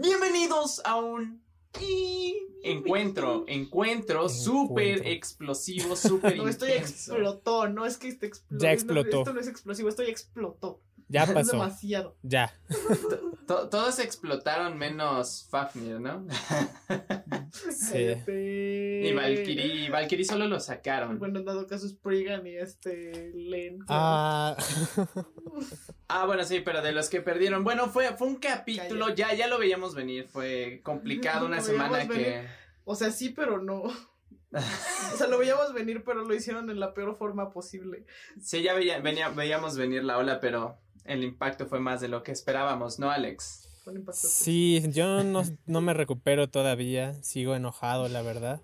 Bienvenidos a un encuentro, encuentro súper explosivo, súper No, estoy explotó, no es que esté explotó. Ya explotó. Esto no es explosivo, estoy explotó. Ya Es pasó. demasiado. Ya. To- Todos explotaron menos Fafnir, ¿no? Sí. Y Valkyrie, Valkyrie solo lo sacaron. Bueno, en dado caso Spriggan y este Len. Ah, Ah, bueno, sí, pero de los que perdieron. Bueno, fue, fue un capítulo, ya, ya lo veíamos venir. Fue complicado una semana que. venir. O sea, sí, pero no. O sea, lo veíamos venir, pero lo hicieron en la peor forma posible. Sí, ya veía- venía- veíamos venir la ola, pero el impacto fue más de lo que esperábamos, ¿no, Alex? Sí, yo no, no me recupero todavía. Sigo enojado, la verdad.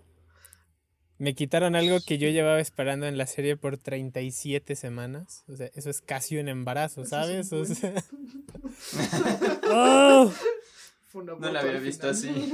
Me quitaron algo que yo llevaba esperando en la serie por 37 semanas. O sea, eso es casi un embarazo, ¿sabes? es O un buen- sea... ¡Oh! No la había visto así.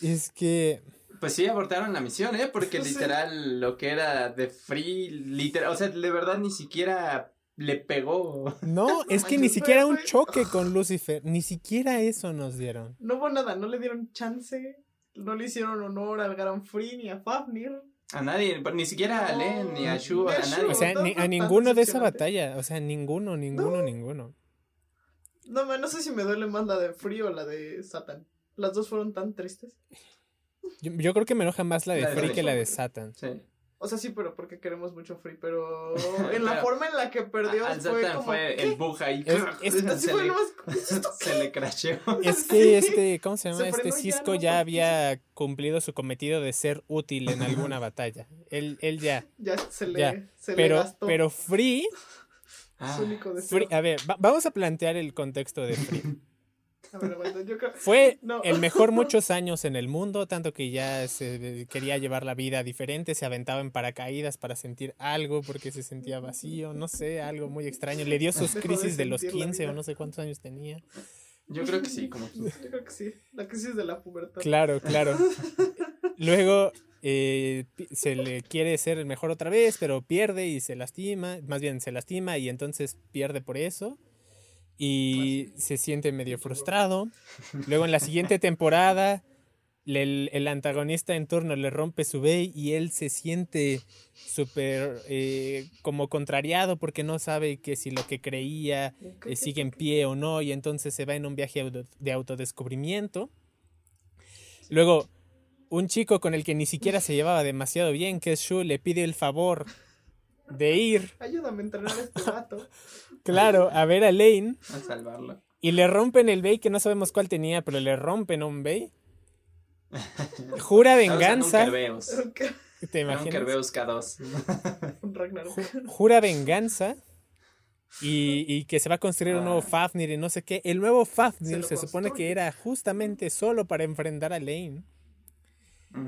Es que... Pues sí, abortaron la misión, ¿eh? Porque literal lo que era de Free, literal, o sea, de verdad ni siquiera le pegó. No, es que ni siquiera un choque con Lucifer. Ni siquiera eso nos dieron. No hubo nada, no le dieron chance. No le hicieron honor al Gran Free ni a Fafnir. A nadie, ni siquiera a Len, ni a Shu, a nadie. O sea, no ni- fue a ninguno de esa batalla. O sea, ninguno, ninguno, No. ninguno. No, man, no sé si me duele más la de Free o la de Satan. Las dos fueron tan tristes. Yo, yo creo que me enoja más la de La de Free Free. que la de Satan. Sí. O sea, sí, pero porque queremos mucho Free, pero en la Pero forma en la que perdió Al fue como... fue ¿qué? el bug ahí. Es- se, fue le, le crasheó. Es que este, ¿cómo se llama? Se este ya Cisco no ya había cumplido su cometido de ser útil en alguna batalla. Él, él ya. Ya se le, Ya, se le Pero, gastó pero Free, Ah, su único deseo. Free- a ver, va- vamos a plantear el contexto de Free. Fue No. el mejor muchos años en el mundo, tanto que ya se quería llevar la vida diferente, se aventaba en paracaídas para sentir algo porque se sentía vacío, no sé, algo muy extraño. Le dio sus de crisis de los sentir la 15 o no sé cuántos años tenía. Yo creo que sí, como tú. Yo creo que sí. La crisis de la pubertad. Claro, claro. Luego eh, se le quiere ser el mejor otra vez, pero pierde y se lastima, más bien se lastima y entonces pierde por eso. Y se siente medio frustrado. Luego en la siguiente temporada, el, el antagonista en turno le rompe su bay y él se siente súper eh, como contrariado porque no sabe que si lo que creía eh, sigue en pie o no, y entonces se va en un viaje auto- de autodescubrimiento. Luego, un chico con el que ni siquiera se llevaba demasiado bien, que es Shu, le pide el favor de ir, Ayúdame a entrenar a este vato. claro, a ver a Lane, A salvarlo. y le rompen el bay, que no sabemos cuál tenía, pero le rompen un bay. Jura venganza. ¿Te imaginas? Kerbeus K2. Un Ragnarok. Jura venganza. Y, y que se va a construir un nuevo Ah. Fafnir y no sé qué. El nuevo Se Fafnir lo se supone que era justamente solo para enfrentar a Lane.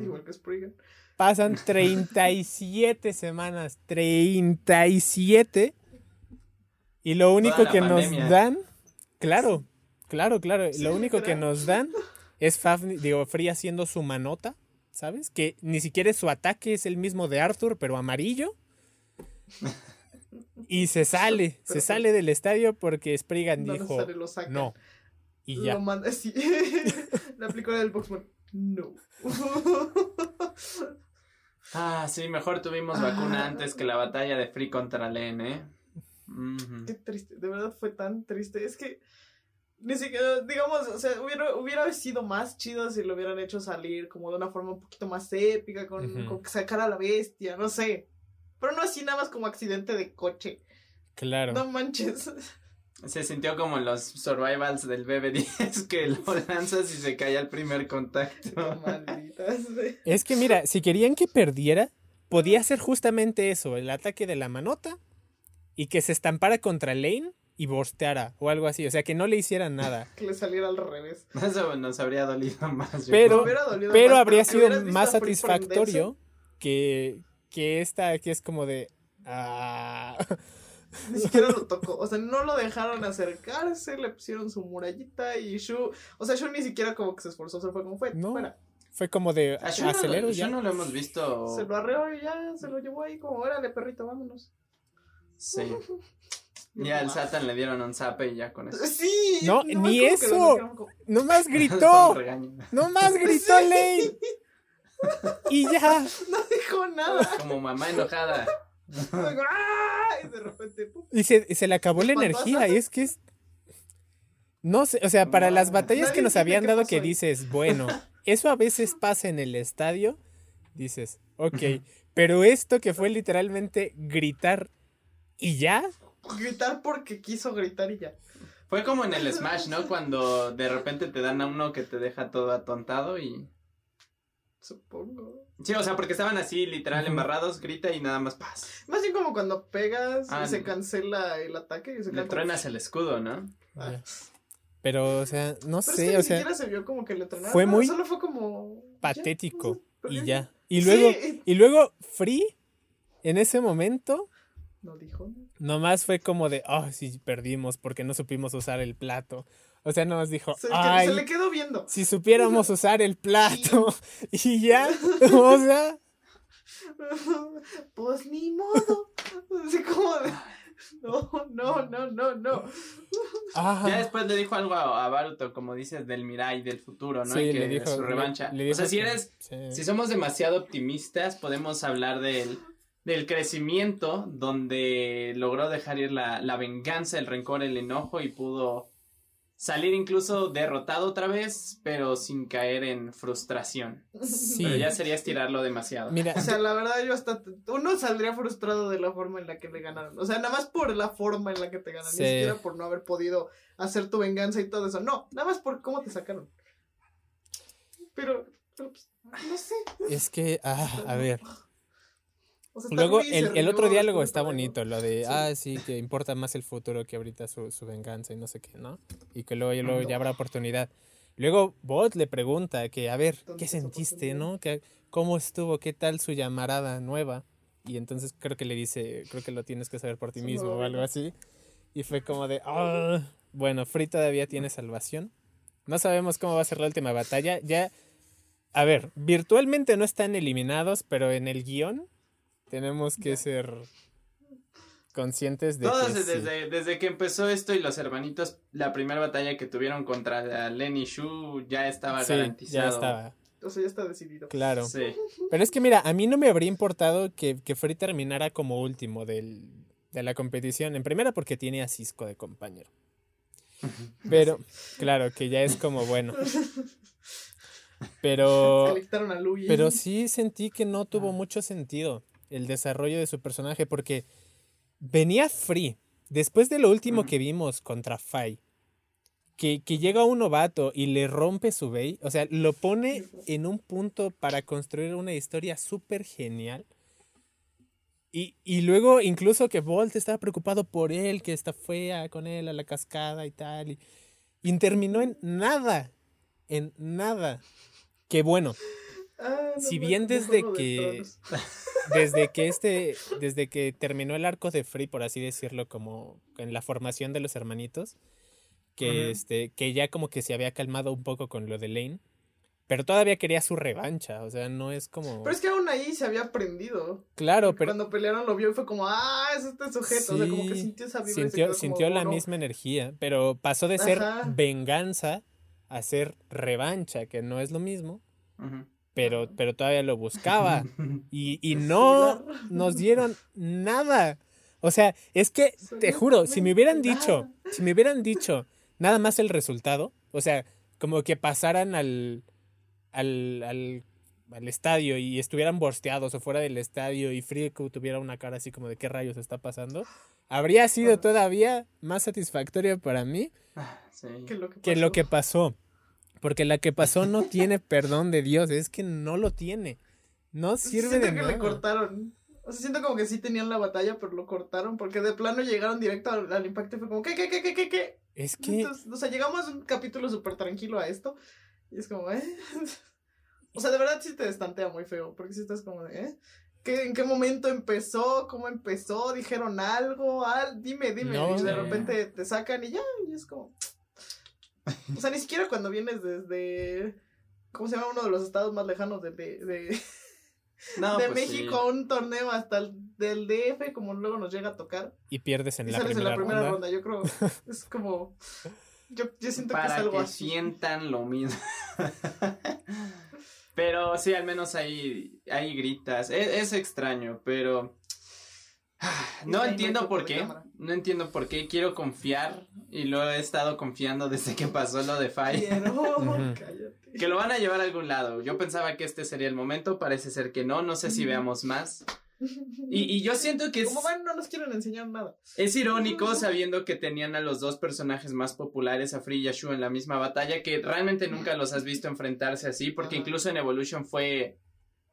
Igual que Spriggan. Pasan 37 semanas. 37. Y lo único que pandemia. nos dan. Claro, claro, claro. Sí, lo único que nos dan es Fafnir, digo, Free haciendo su manota. ¿Sabes? Que ni siquiera su ataque es el mismo de Arthur, pero amarillo. Y se sale, se Pero- sale del estadio porque Spriggan No dijo lo saca. no. Y Lo ya. manda así. La aplicó la del Boxman. No. Ah, sí, mejor tuvimos vacuna antes que la batalla de Free contra Len, ¿eh? Qué triste, de verdad fue tan triste. Es que ni siquiera, digamos, o sea, hubiera, hubiera sido más chido si lo hubieran hecho salir como de una forma un poquito más épica, con, con que sacara a la bestia, no sé. Pero no así nada más como accidente de coche. Claro. No manches. Se sintió como en los survivals del BB10 que lo lanzas y se cae al primer contacto. Malditas. Es que mira, si querían que perdiera, podía ser justamente eso, el ataque de la manota y que se estampara contra Lane y borsteara o algo así, o sea, que no le hicieran nada. Que le saliera al revés. Eso nos habría dolido más. Pero- dolido Pero más, habría sido más satisfactorio que, que esta que es como de... ah, Ni siquiera lo tocó. O sea, no lo dejaron acercarse, le pusieron su murallita y Shu. O sea, Shu ni siquiera como que se esforzó, se fue como fue. No. Fuera. fue como de no, acelero ya. Shu no lo hemos visto. Se lo arreó y ya se lo llevó ahí como, órale, perrito, vámonos. Sí. Y al Satan le dieron un zape y ya con eso. Sí. No, ni eso. No más gritó. No más gritó Lane. Y ya. No dijo nada. Como mamá enojada. ¡Ah! Y de repente. pum. Y se, se le acabó la ¿Espantó a energía. Y es que es. No sé, o sea, para las batallas que nos habían dado que dices, bueno, eso a veces pasa en el estadio, dices, ok, pero esto que fue literalmente gritar y ya, Gritar porque quiso gritar y ya. Fue como en el Smash, ¿no? Cuando de repente te dan a uno que te deja todo atontado y... Supongo. Sí, o sea, porque estaban así literal embarrados, grita y nada más paz. Más bien como cuando pegas Ah, y se cancela el ataque. Y se Le truenas el escudo, ¿no? Ah. pero, o sea, no Pero es que sé, ni o sea, siquiera se vio como que le tronaron. fue muy Solo fue como. patético ya, y ya. Y luego, Sí. y luego Free, en ese momento, No dijo. nada. nomás fue como de, oh, sí, perdimos porque no supimos usar el plato. O sea, nomás dijo, Se, ay, se le quedó viendo. si supiéramos usar el plato y ya, o sea, pues ni modo. Así como de. No, no, no, no, no. ah, Ya después le dijo algo a, a Baruto, como dices, del Mirai, del futuro, ¿no? sí, y que le dijo su revancha. le- le o sea, si que- eres, sí. si somos demasiado optimistas, podemos hablar del, del crecimiento, donde logró dejar ir la, la venganza, el rencor, el enojo y pudo salir incluso derrotado otra vez, pero sin caer en frustración. Sí. Pero ya sería estirarlo demasiado. Mira, O sea, la verdad, yo hasta. Uno saldría frustrado de la forma en la que le ganaron. O sea, nada más por la forma en la que te ganan. Sí. Ni siquiera por no haber podido hacer tu venganza y todo eso. No, nada más por cómo te sacaron. Pero. pero, pues, no sé. es que, ah, a ver. O sea, está Luego, el, el otro diálogo está bonito, lo de, Sí. ah, sí, que importa más el futuro que ahorita su, su venganza y no sé qué, ¿no? Y que luego, y luego ya habrá oportunidad. Luego, Bot le pregunta que, a ver, ¿Dónde ¿qué sentiste, no? Que, ¿Cómo estuvo? ¿Qué tal su llamarada nueva? Y entonces creo que le dice, creo que lo tienes que saber por ti mismo o algo así. Y fue como de, ah, bueno, Free todavía tiene salvación. No sabemos cómo va a ser la última batalla. Ya, a ver, virtualmente no están eliminados, pero en el guion tenemos que Ya. ser conscientes de Todos que sí. desde, desde que empezó esto y los hermanitos, la primera batalla que tuvieron contra Lenny Shu ya estaba Sí, garantizado. ya estaba, O sea, ya está decidido. claro. Sí. Pero es que mira, a mí no me habría importado que, que Free terminara como último del, de la competición. En primera porque tiene a Cisco de compañero. Pero, claro, que ya es como bueno. Pero, pero sí sentí que no tuvo mucho sentido el desarrollo de su personaje porque venía Free. Después de lo último que vimos contra Fai, que, que llega un novato y le rompe su Bey, o sea, lo pone en un punto para construir una historia súper genial. Y, y luego incluso que Bolt estaba preocupado por él, que esta fue a- con él a la cascada y tal. Y, y terminó en nada, en nada. Que bueno, Ah, no si bien de desde de que- desde que este, desde que terminó el arco de Free, por así decirlo, como en la formación de los hermanitos, que este, que ya como que se había calmado un poco con lo de Lane, pero todavía quería su revancha, o sea, no es como Pero es que aún ahí se había aprendido. claro, Porque pero Cuando pelearon lo vio y fue como, ah, es este sujeto. o sea, como que Sí, sintió esa vibra. sintió, como, la "Oh, no". misma energía, pero pasó de ser Ajá. venganza a ser revancha, que no es lo mismo, Ujú. Pero, pero todavía lo buscaba. Y, y no nos dieron nada. O sea, es que, te juro, si me hubieran dicho, nada. si me hubieran dicho nada más el resultado, o sea, como que pasaran al, al, al, al estadio y estuvieran borsteados o fuera del estadio y Frico tuviera una cara así como de qué rayos está pasando, habría sido todavía más satisfactorio para mí Sí. Que lo que, que lo pasó. que pasó. Porque la que pasó no tiene perdón de Dios, es que no lo tiene. No sirve siento de que nada. le cortaron. O sea, siento como que sí tenían la batalla, pero lo cortaron porque de plano llegaron directo al, al impacto y fue como, ¿qué, qué, qué, qué, qué, qué? Es que Entonces, o sea, llegamos a un capítulo súper tranquilo a esto y es como, ¿eh? O sea, de verdad sí te destantea muy feo, porque si estás como de, ¿eh? ¿Qué, ¿En qué momento empezó? ¿Cómo empezó? ¿Dijeron algo? Al, dime, dime. No, y de sí. repente te sacan y ya, y es como... O sea, ni siquiera cuando vienes desde... ¿Cómo se llama? Uno de los estados más lejanos de, de, de, No, de pues México sí. a un torneo hasta el del DF, como luego nos llega a tocar. Y pierdes en Y la sales en primera, la primera ronda. ronda. Yo creo. Es como. Yo, yo siento que es algo que así. sientan lo mismo. pero sí, al menos ahí, ahí gritas. Es, es extraño, pero no Está entiendo por qué. No entiendo por qué. Quiero confiar y lo he estado confiando desde que pasó lo de cállate. Que lo van a llevar a algún lado. Yo pensaba que este sería el momento. Parece ser que no. No sé si veamos más. Y, y yo siento que es, Como ven, no nos quieren enseñar nada. es irónico sabiendo que tenían a los dos personajes más populares, a Free y a Shu, en la misma batalla, que realmente nunca los has visto enfrentarse así, porque Ajá. incluso en Evolution fue,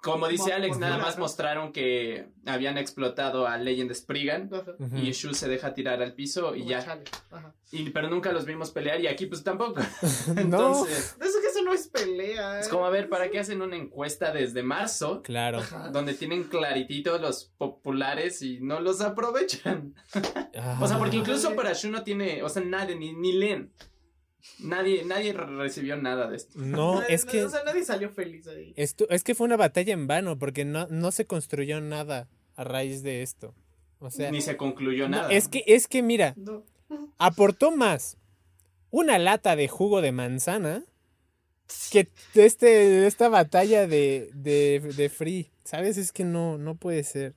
como dice Alex, nada más ¿no? mostraron que habían explotado a Legend Spriggan. Ajá. Y Shu se deja tirar al piso y Como ya. Y, pero nunca los vimos pelear y aquí pues tampoco. No, Entonces, De eso que eso no es pelea. es ¿eh? como a ver, ¿para qué hacen una encuesta desde marzo? claro. Ajá. Donde tienen claritito los populares y no los aprovechan. O sea, porque Ah. incluso para Shu no tiene, o sea, nadie, ni, ni Len. Nadie, nadie re- recibió nada de esto. No, Nadie- es que O sea, nadie salió feliz ahí. esto, es que fue una batalla en vano porque no, no se construyó nada a raíz de esto. O sea, Ni se concluyó no, nada. es que es que mira, No. aportó más una lata de jugo de manzana que este esta batalla de, de, de Free. ¿Sabes? Es que no no puede ser.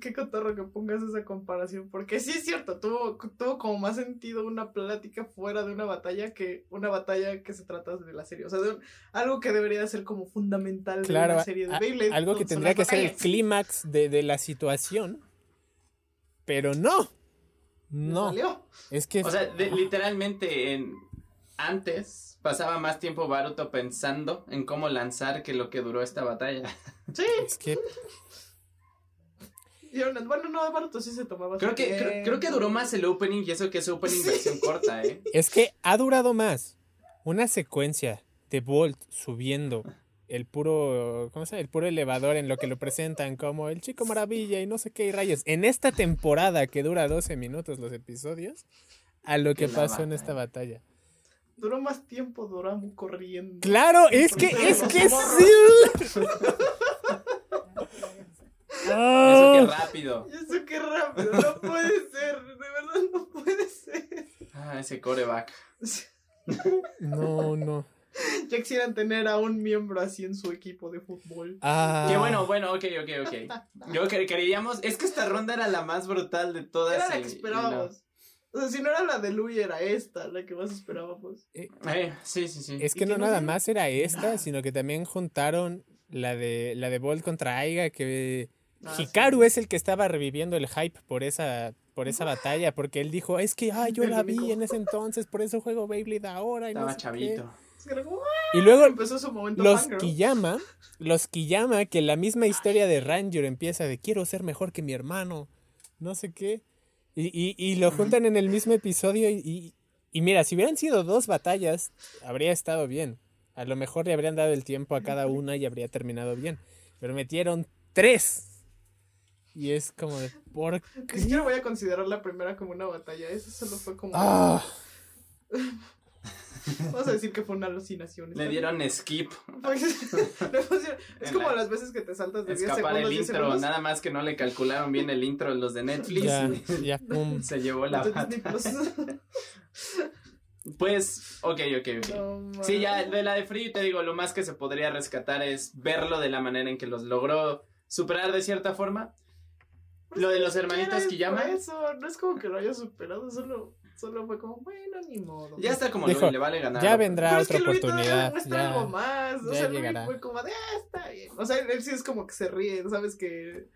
Qué cotorro que pongas esa comparación. Porque sí es cierto, tuvo, tuvo como más sentido una plática fuera de una batalla que una batalla que se trata de la serie. O sea, de un- algo que debería ser como fundamental de una serie de a- Beyblade. algo que tendría que ser el clímax de, de la situación. Pero no. No. Valió. Es que O sea, de- literalmente en antes pasaba más tiempo Baruto pensando en cómo lanzar que lo que duró esta batalla. Sí. es que bueno, no, Baruto sí se tomaba. Creo que, creo, creo que duró más el opening y eso que es opening Sí. versión corta, ¿eh? Es que ha durado más una secuencia de Bolt subiendo el puro, ¿cómo se llama? El puro elevador en lo que lo presentan como el chico maravilla y no sé qué y rayos. En esta temporada que dura 12 minutos los episodios, a lo que pasó en esta batalla. batalla. Duró más tiempo Doramu corriendo. Claro, es que, es que sí. Eso Ah, que rápido. Eso qué rápido, no puede ser, de verdad no puede ser. Ah, ese coreback. no, no. Ya quisieran tener a un miembro así en su equipo de fútbol. Ah, Que bueno, bueno, ok, ok, ok. Yo creíamos, es que esta ronda era la más brutal de todas. Era la que no. esperábamos. O sea, si no era la de Louis, era esta, la que más esperábamos. Eh, sí, sí, sí. Es ¿Y que qué no no nada más era esta, sino que también juntaron la de la de Bolt contra Aiga que Ah, Hikaru sí. es el que estaba reviviendo el hype por esa por esa batalla porque él dijo, "Es que ah, yo la vi en ese entonces, por eso juego Beyblade ahora y no Estaba sé qué". chavito. Como, Y luego ¡ah! empezó su momento los fangirl. Kiyama, los Kiyama que la misma historia de Ranger empieza de quiero ser mejor que mi hermano, no sé qué. Y, y, y lo juntan en el mismo episodio y, y, y mira, si hubieran sido dos batallas, habría estado bien. A lo mejor le habrían dado el tiempo a cada una y habría terminado bien. Pero metieron tres. Y es como de, ¿por qué? siquiera voy a considerar la primera como una batalla. Eso solo fue como. Ah, Vamos a decir que fue una alucinación. Le ¿está dieron skip. es como la- las veces que te saltas de 10 Escapar segundos. el 10 intro, segundos. nada más que no le calcularon bien el intro los de Netflix. ya, y ya, pum. Se llevó la. Pues, ok, ok, ok. No, Sí, ya de la de Free, te digo, lo más que se podría rescatar es verlo de la manera en que los logró superar de cierta forma. Pues Lo de los hermanitos es Kiyama. Eso, no es como que lo haya superado, solo, solo fue como, bueno, ni modo. Ya está como Dijo, Louis, le vale ganar. ya vendrá Pero es otra que Luis todavía oportunidad. demuestra Ya. algo más. O ya sea, Luis llegará. fue como de, ah, está bien. O sea, él sí es como que se ríe, ¿sabes? Que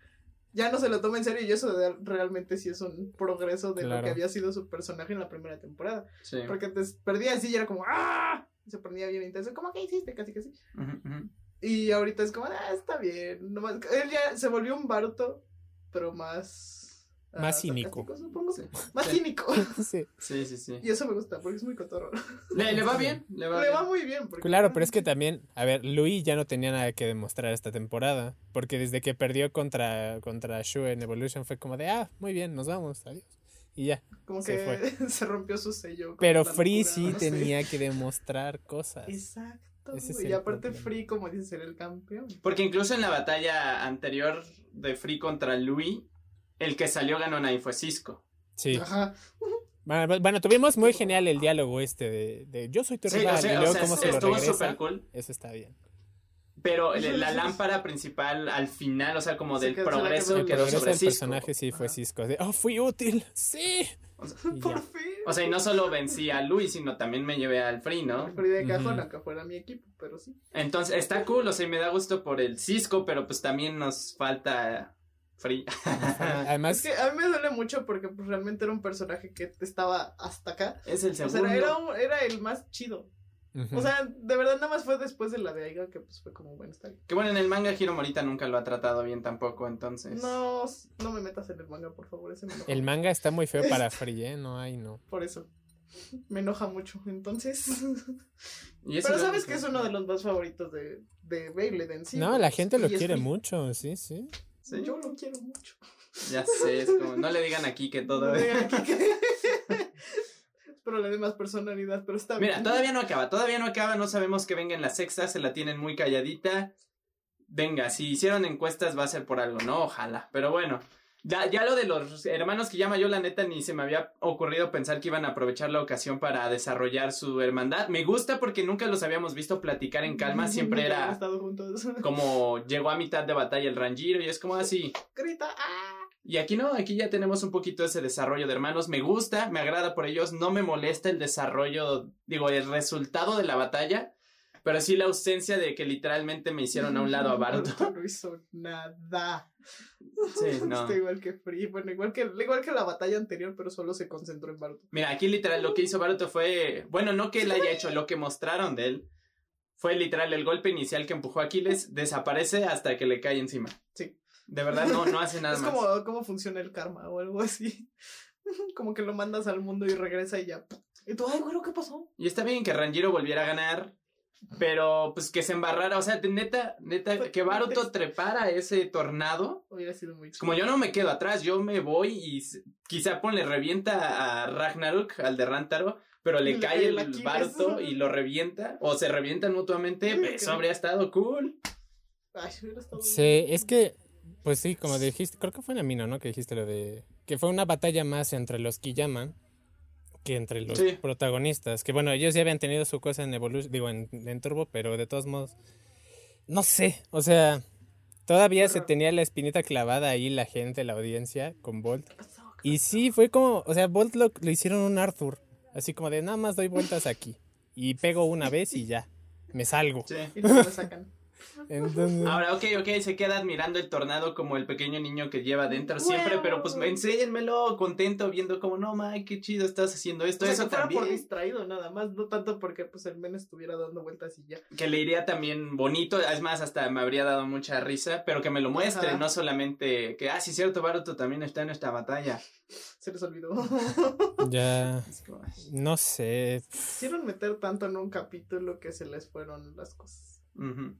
ya no se lo toma en serio y eso de- realmente sí es un progreso de lo Claro. que había sido su personaje en la primera temporada. Sí. Porque antes perdía así y era como, ¡ah! Se ponía bien intenso, como, ¿qué hiciste? Casi, casi. Ujú, ujú. Y ahorita es como, ah, está bien. Nomás, él ya se volvió un Baruto, pero más. ah, Más cínico. sarcástico, supongo. Sí. Más Sí. cínico. Sí. Sí, sí, sí. Y eso me gusta, porque es muy cotorro. Le, le va bien, le va Le bien. va muy bien. Porque Claro, pero es que también, a ver, Louis ya no tenía nada que demostrar esta temporada, porque desde que perdió contra, contra Shu en Evolution fue como de, ah, muy bien, nos vamos, adiós. Y ya. Como se que se rompió su sello. Pero Free locura, sí no sé. tenía que demostrar cosas. Exacto. Es y aparte problema. Free, como dices, era el campeón. Porque incluso en la batalla anterior de Free contra Louis, el que salió ganón ahí fue Cisco. Sí. Ajá. Bueno, bueno, tuvimos muy genial el diálogo este de, de yo soy tu Sí, rival o sea, y o luego sea, cómo se lo estuvo regresa. súper cool. Eso está bien. Pero la lámpara principal al final, o sea, como del progreso quedó- quedó sobre el Cisco. personaje sí fue. Cisco. De, oh, fui útil. Sí. O sea, Y Por ya. fin. o sea, y no solo vencí a Luis, sino también me llevé al Free, ¿no? Free de cajón, aunque fuera mi equipo, pero sí. Entonces, está cool, o sea, y me da gusto por el Cisco, pero pues también nos falta Free. Además, Es que a mí me duele mucho porque pues, realmente era un personaje que estaba hasta acá. es el O sea, segundo. era, un- era el más chido. O sea, de verdad nada más fue después de la de Aiga que pues fue como, bueno, está bien. Que bueno, en el manga Hiro Morita nunca lo ha tratado bien tampoco, entonces. No, no me metas en el manga, por favor, ese me enoja. el manga está muy feo para Free, ¿eh? No hay, no. Por eso. Me enoja mucho, entonces. Y Pero lo- sabes que es uno de los más favoritos de, de Beyblade en sí. No, la gente lo es quiere free. mucho, sí, sí. Sí, Yo lo quiero mucho. ya sé, es como, no le digan aquí que todo. No digan aquí que- Dé más personalidad, pero está Mira, bien. todavía no acaba, todavía no acaba, no sabemos que venga en la sexta, se la tienen muy calladita. Venga, si hicieron encuestas va a ser por algo, ¿no? Ojalá. Pero bueno, ya, ya lo de los hermanos que llama yo, la neta, ni se me había ocurrido pensar que iban a aprovechar la ocasión para desarrollar su hermandad. Me gusta porque nunca los habíamos visto platicar en calma, siempre era como llegó a mitad de batalla el Ranjiro y es como así. Grita, ¡ah! Y aquí no, aquí ya tenemos un poquito ese desarrollo de hermanos. Me gusta, me agrada por ellos. No me molesta el desarrollo, digo, el resultado de la batalla. Pero sí la ausencia de que literalmente me hicieron a un lado a Baruto. No hizo nada. Sí, no. Está igual que Free. Bueno, igual que, igual que la batalla anterior, pero solo se concentró en Baruto. Mira, aquí literal lo que hizo Baruto fue. Bueno, no que él haya hecho, lo que mostraron de él. Fue literal el golpe inicial que empujó a Aquiles, desaparece hasta que le cae encima. Sí. De verdad, no, no hace nada es más. como cómo funciona el karma o algo así. Como que lo mandas al mundo y regresa y ya. Y tú, ay, bueno, ¿qué pasó? Y está bien que Ranjiro volviera a ganar, pero pues que se embarrara, o sea, de neta, neta, que Baruto trepara ese tornado. Hubiera sido muy chido. Como yo no me quedo atrás, yo me voy y quizá ponle revienta a Ragnarok, al de Rantaro, pero le Le cae el. Baruto y lo revienta, o se revientan mutuamente, Sí, pues, eso habría estado cool. Ay, hubiera estado Sí, es que, pues sí, como dijiste, creo que fue en Amino, ¿no? Que dijiste lo de que fue una batalla más entre los Kiyama que entre los Sí. protagonistas. Que bueno, ellos ya habían tenido su cosa en Evolution, digo, en, en Turbo, pero de todos modos, no sé, o sea, todavía se tenía la espinita clavada ahí la gente, la audiencia, con Bolt. Y sí, fue como, o sea, Bolt lo, lo hicieron un Arthur, así como de nada más doy vueltas aquí y pego una vez y ya, me salgo. Sí. Y luego me sacan. Entonces, Ahora, ok, ok, se queda admirando el tornado como el pequeño niño que lleva dentro siempre, pero pues enséñenmelo contento viendo como, no, Mike, qué chido estás haciendo esto, O sea, eso que fuera también. por distraído nada más, no tanto porque pues el men estuviera dando vueltas y ya. que le iría también bonito, es más, hasta me habría dado mucha risa, pero que me lo muestre, Ajá. no solamente que, ah, sí, cierto, Baruto también está en esta batalla. Se les olvidó. ya, Es como, no sé. Quisieron meter tanto en un capítulo que se les fueron las cosas. Ujú.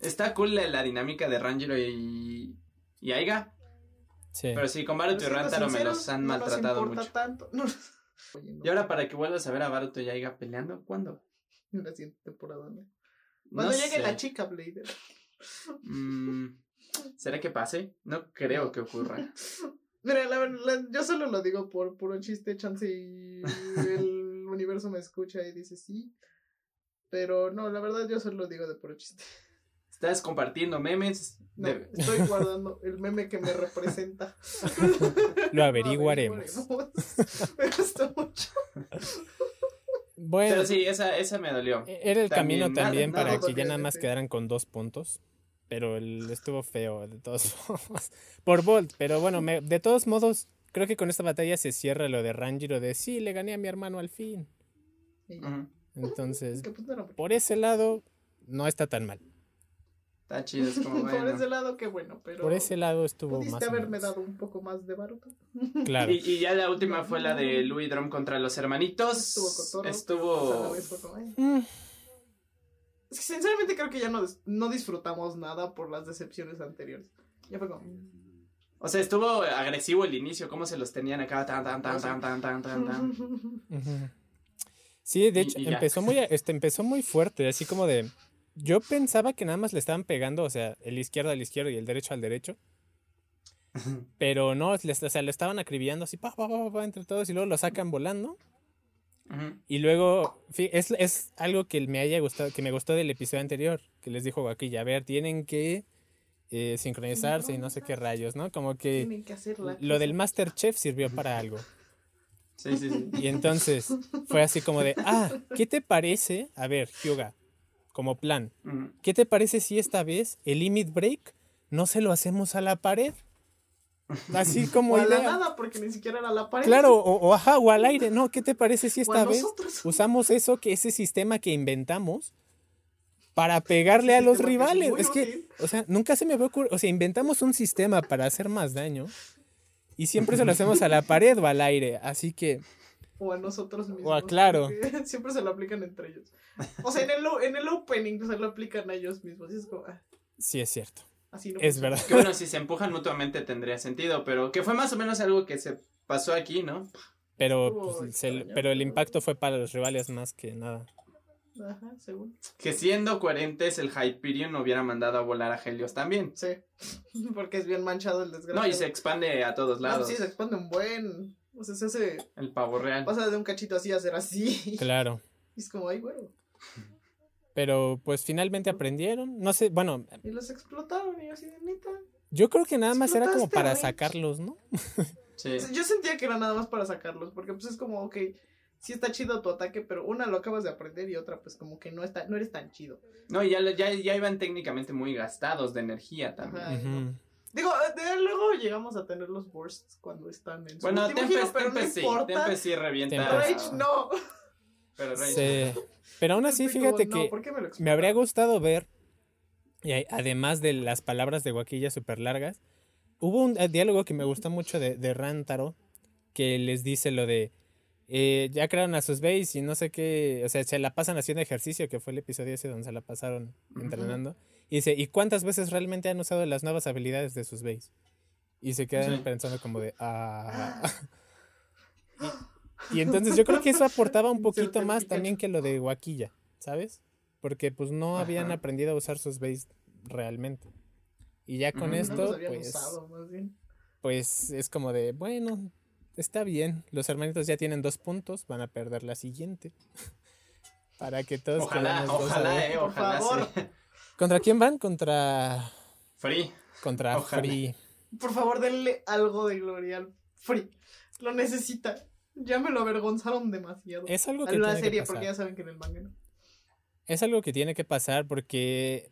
Está cool la, la dinámica de Ranjiro y, y Aiga, Sí. pero sí, con Baruto y Rantaro me los han no nos maltratado importa mucho. tanto. No. Oye, no. Y ahora para que vuelvas a ver a Baruto y Aiga peleando, ¿cuándo? En la siguiente temporada, ¿no? No Cuando llegue sé. la chica Blader. Mm, ¿Será que pase? No creo que ocurra. Mira, la, la- yo solo lo digo por puro chiste, chance y el universo me escucha y dice sí. Pero no, la verdad yo solo lo digo de puro chiste. Estás compartiendo memes. No, de- estoy guardando el meme que me representa. Lo averiguaremos. Me gustó mucho. Bueno, Pero sí, esa, esa me dolió. era el También, camino también nada para que ya nada más quedaran con dos puntos. Pero el estuvo feo, de todos modos. Por Bolt, pero bueno, me- de todos modos, creo que con esta batalla se cierra lo de Ranjiro de sí, le gané a mi hermano al fin. Entonces, Es que pues por ese lado, no está tan mal. Está chido, es como Por bueno. ese lado, qué bueno, pero. Por ese lado estuvo Pudiste más. o haberme menos. dado un poco más de Baruto. Claro. Y, y ya la última fue la de Louis Drum contra los hermanitos. Estuvo cotorro. Estuvo. Mm, Es que sinceramente creo que ya no, no disfrutamos nada por las decepciones anteriores. Ya fue como. "Mm". O sea, estuvo agresivo el inicio, cómo se los tenían acá, tan, tan, tan, tan, tan, tan, tan. Sí, de hecho, y empezó muy, este, empezó muy fuerte, así como de. Yo pensaba que nada más le estaban pegando, o sea, el izquierdo al izquierdo y el derecho al derecho. Pero no, les- o sea, lo estaban acribillando así, pa, pa, pa, pa, pa, entre todos y luego lo sacan volando. Y luego, es, es algo que me haya gustado, que me gustó del episodio anterior, que les dijo Guaquilla, a ver, tienen que eh, sincronizarse y no sé qué rayos, ¿no? Como que Tienen que hacerla. lo del Masterchef sirvió para algo. Sí, sí, sí. Y entonces fue así como de, ah, ¿qué te parece? A ver, Hyuga, como plan. ¿qué te parece si esta vez el limit break no se lo hacemos a la pared? Así como O a la idea. nada, porque ni siquiera era la pared. Claro, o, o ajá, o al aire, ¿no? ¿Qué te parece si esta vez nosotros. usamos eso, que ese sistema que inventamos para pegarle a los sistema que es rivales? Es que, útil. o sea, nunca se me había ocurrido, o sea, inventamos un sistema para hacer más daño y siempre se lo hacemos a la pared o al aire, así que O a nosotros mismos. O a claro. Siempre se lo aplican entre ellos. O sea, en el, en el opening se lo aplican a ellos mismos. Y es como, ah, sí es cierto, así no es verdad. Que bueno, si se empujan mutuamente tendría sentido, pero que fue más o menos algo que se pasó aquí, ¿no? Pero, pues, se- extraño, pero el impacto fue para los rivales más que nada. Ajá, según. Que siendo coherentes, el Hyperion hubiera mandado a volar a Helios también. Sí. Porque es bien manchado el desgraciado. No, y se expande a todos No, lados. sí, se expande un buen. O sea, se hace. El pavo real. Pasa de un cachito así a ser así. Claro. Y es como, ay, güey. Pero pues finalmente aprendieron. No sé, bueno, Y los explotaron y yo así de neta. yo creo que nada más era como para Rich. sacarlos, ¿no? Sí. Yo sentía que era nada más para sacarlos. Porque pues es como, ok. Sí está chido tu ataque, pero una lo acabas de aprender y otra pues como que no está, no eres tan chido. No, y ya, ya, ya iban técnicamente muy gastados de energía también. Ajá. Digo, de luego llegamos a tener los bursts cuando están en su Bueno, último Tempest, giro, pero Tempest no importa. Tempest sí revienta. Tempest. Rage no. Pero Rage. Sí. Pero aún así, como, fíjate no, que ¿por qué me, habría gustado ver, y hay- además de las palabras de Guaquilla súper largas, hubo un eh, diálogo que me gustó mucho de, de Rantaro, que les dice lo de, eh, ya crearon a sus base y no sé qué, o sea, se la pasan haciendo ejercicio, que fue el episodio ese donde se la pasaron entrenando, y dice, ¿y cuántas veces realmente han usado las nuevas habilidades de sus base? Y se quedan Sí. pensando como de, ah... Y, y entonces yo creo que eso aportaba un poquito más también que lo de Guaquilla, ¿sabes? Porque pues no habían Ajá. aprendido a usar sus base realmente. Y ya con. No esto, habían pues, usado, pues es como de, bueno, está bien. Los hermanitos ya tienen dos puntos, van a perder la siguiente. Para que todos Ojalá, ojalá, eh, Por ojalá. favor. sí. ¿Contra quién van? Contra Free. contra Ojalá. Free. Por favor, denle algo de gloria al Free. Lo necesita. Ya me lo avergonzaron demasiado. Es algo que en la que serie, pasar. porque ya saben que en el manga no. Es algo que tiene que pasar porque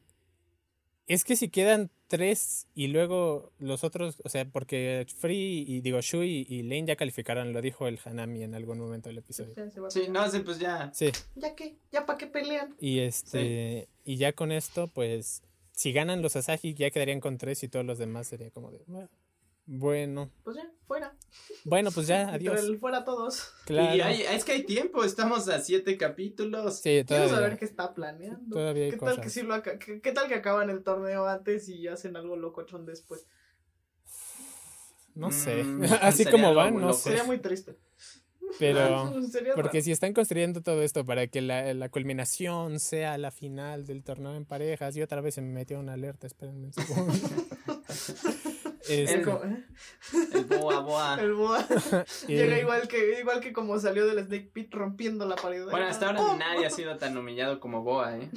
es que si quedan tres y luego los otros, o sea, porque Free y digo Shui y Lane ya calificaron, lo dijo el Hanami en algún momento del episodio. Sí, no, sí, pues ya. Sí, ¿Ya qué? ¿Ya para qué pelean? y este y ya con esto pues si ganan los Asahi ya quedarían con tres y todos los demás sería como de "Bueno, bueno, Pues ya, fuera. bueno, pues ya, Pero adiós. el fuera todos. Claro. Y hay- es que hay tiempo, estamos a siete capítulos. Sí, Quiero saber todavía. qué está planeando. Todavía hay ¿Qué tal que sí lo qué, qué tal que acaban el torneo antes y hacen algo locochón después? No sé. Mm, Así como van, no sé. Sería muy triste. Pero Porque si están construyendo todo esto para que la, la culminación sea la final del torneo en parejas, y otra vez se me metió una alerta, espérenme un segundo. El boa boa. El boa y- llega igual que, igual que como salió del Snake Pit rompiendo la pared. Bueno, hasta ahora ¡Pum! nadie ha sido tan humillado como Boa, ¿eh?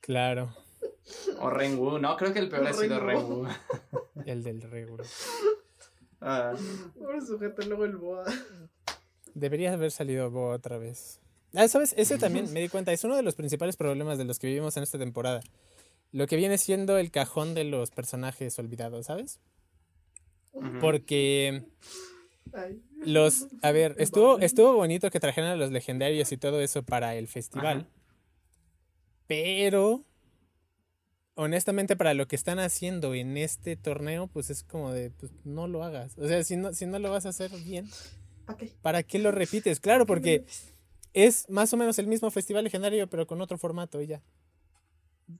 Claro, O Renwu. No, creo que el peor ha sido Renwu. Renwu. el del regulo. Ah, Pobre sujeto, luego el boa. Debería haber salido Bo otra vez. Ah, ¿sabes? Ese también me di cuenta, es uno de los principales problemas de los que vivimos en esta temporada. Lo que viene siendo el cajón de los personajes olvidados, ¿sabes? Porque. Los, a ver, estuvo, estuvo bonito que trajeran a los legendarios y todo eso para el festival. Ajá. Pero, honestamente, para lo que están haciendo en este torneo, pues es como de, pues no lo hagas. O sea, si no, si no lo vas a hacer bien. ¿para qué lo repites? Claro, porque es más o menos el mismo festival legendario, pero con otro formato y ya.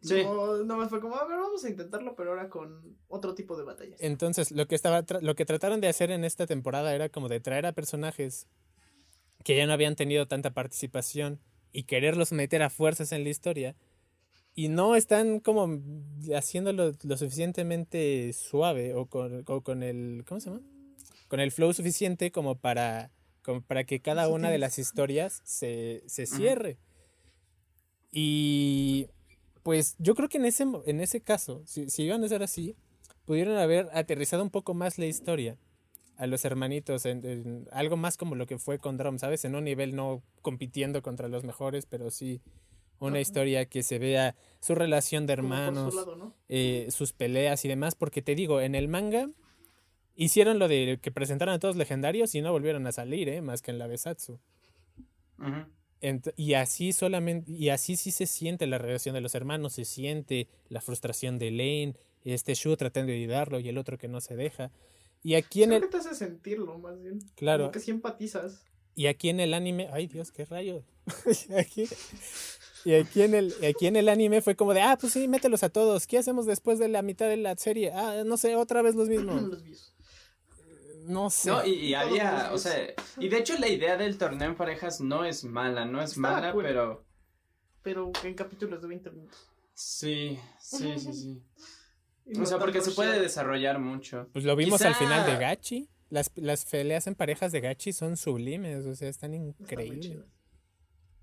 Sí. No, no me fue como, a ver, vamos a intentarlo, pero ahora con otro tipo de batallas. Entonces, lo que estaba lo que trataron de hacer en esta temporada era como de traer a personajes que ya no habían tenido tanta participación y quererlos meter a fuerzas en la historia y no están como haciéndolo lo suficientemente suave o con, o con el, ¿cómo se llama? Con el flow suficiente como para, como para que cada una de las historias se, se cierre. Y pues yo creo que en ese, en ese caso, si, si iban a ser así, pudieron haber aterrizado un poco más la historia a los hermanitos en, algo más como lo que fue con Drum, ¿sabes? En un nivel no compitiendo contra los mejores, pero sí una historia que se vea su relación de hermanos, eh, sus peleas y demás, porque te digo, en el manga hicieron lo de que presentaron a todos legendarios y no volvieron a salir, ¿eh? Más que en la Besatsu. Y así solamente, y así sí se siente la relación de los hermanos, se siente la frustración de Lane, este Shu tratando de ayudarlo y el otro que no se deja. Y aquí en el... te hace sentirlo, más bien. Claro. Como que sí empatizas. Y aquí en el anime, ay Dios, qué rayo. aquí, y aquí en, el, aquí en el anime fue como de, ah, pues sí, mételos a todos. ¿Qué hacemos después de la mitad de la serie? Ah, no sé, otra vez los mismos. no sé. No, y, había, o sea, y de hecho la idea del torneo en parejas no es mala, no es mala, pero... Pero en capítulos de 20 minutos. Sí, sí, sí, sí. o sea, porque se puede desarrollar mucho. Pues lo vimos al final de Gachi. Las, las peleas en parejas de Gachi son sublimes, o sea, están increíbles.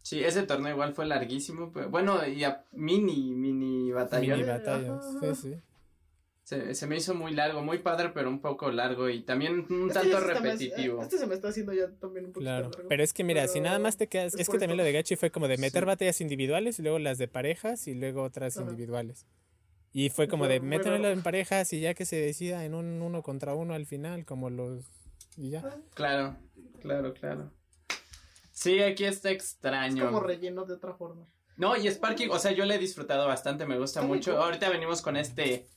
Sí, ese torneo igual fue larguísimo, pero bueno, y a mini, mini batalla. Mini batalla, sí, sí. Se, se, me hizo muy largo, muy padre, pero un poco largo y también un tanto repetitivo. este se me está haciendo ya también un poco claro. largo. Pero es que mira, si nada más te quedas, es, que también lo de Gachi fue como de meter batallas individuales y luego las de parejas y luego otras individuales. Y fue como de métemelo en parejas y ya que se decida en un uno contra uno al final, como los y ya. Claro, claro, claro. Sí, aquí está extraño. Es como relleno de otra forma. No, y Sparky, o sea, yo le he disfrutado bastante, me gusta mucho. Ahorita venimos con este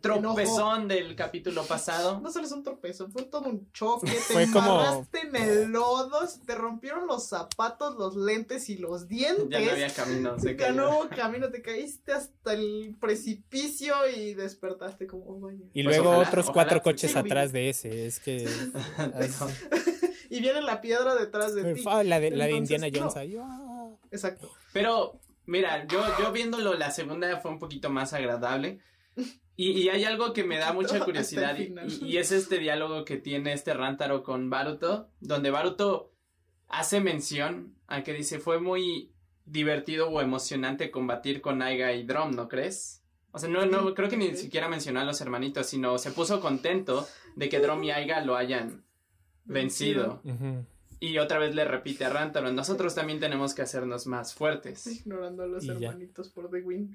tropezón del capítulo pasado. No solo es un tropezón, fue todo un choque. Te como... en el lodo, te rompieron los zapatos, los lentes y los dientes. Ya no había camino, se Ya no hubo camino, te caíste hasta el precipicio y despertaste como oh, Y pues luego otros cuatro coches atrás de ese, es que y viene la piedra detrás de ti. La de, la de Indiana Jones ahí. Ah. Exacto. Pero, mira, yo, yo viéndolo, la segunda fue un poquito más agradable. Y, y hay algo que me da mucha curiosidad y, y, es este diálogo que tiene este Rántaro con Baruto, donde Baruto hace mención a que dice fue muy divertido o emocionante combatir con Aiga y Drum, ¿no crees? O sea, no, no, creo que ni siquiera mencionó a los hermanitos, sino se puso contento de que Drum y Aiga lo hayan vencido. Y otra vez le repite a Rantaro, nosotros también tenemos que hacernos más fuertes. Ignorando a los hermanitos por The Win.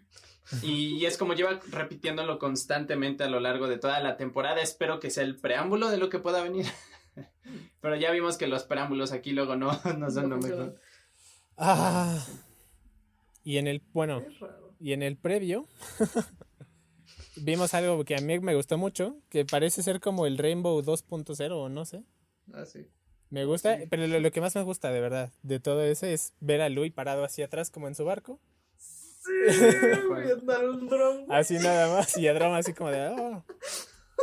Y, es como lleva repitiéndolo constantemente a lo largo de toda la temporada. Espero que sea el preámbulo de lo que pueda venir. Pero ya vimos que los preámbulos aquí luego no, no son lo mejor. Ah. Y en el, bueno, y en el previo vimos algo que a mí me gustó mucho, que parece ser como el Rainbow 2.0 o no sé. Ah, sí. Me gusta, pero lo, que más me gusta de verdad de todo eso es ver a Louis parado hacia atrás como en su barco. Sí, un dron. Así nada más, y a drama así como de... Oh.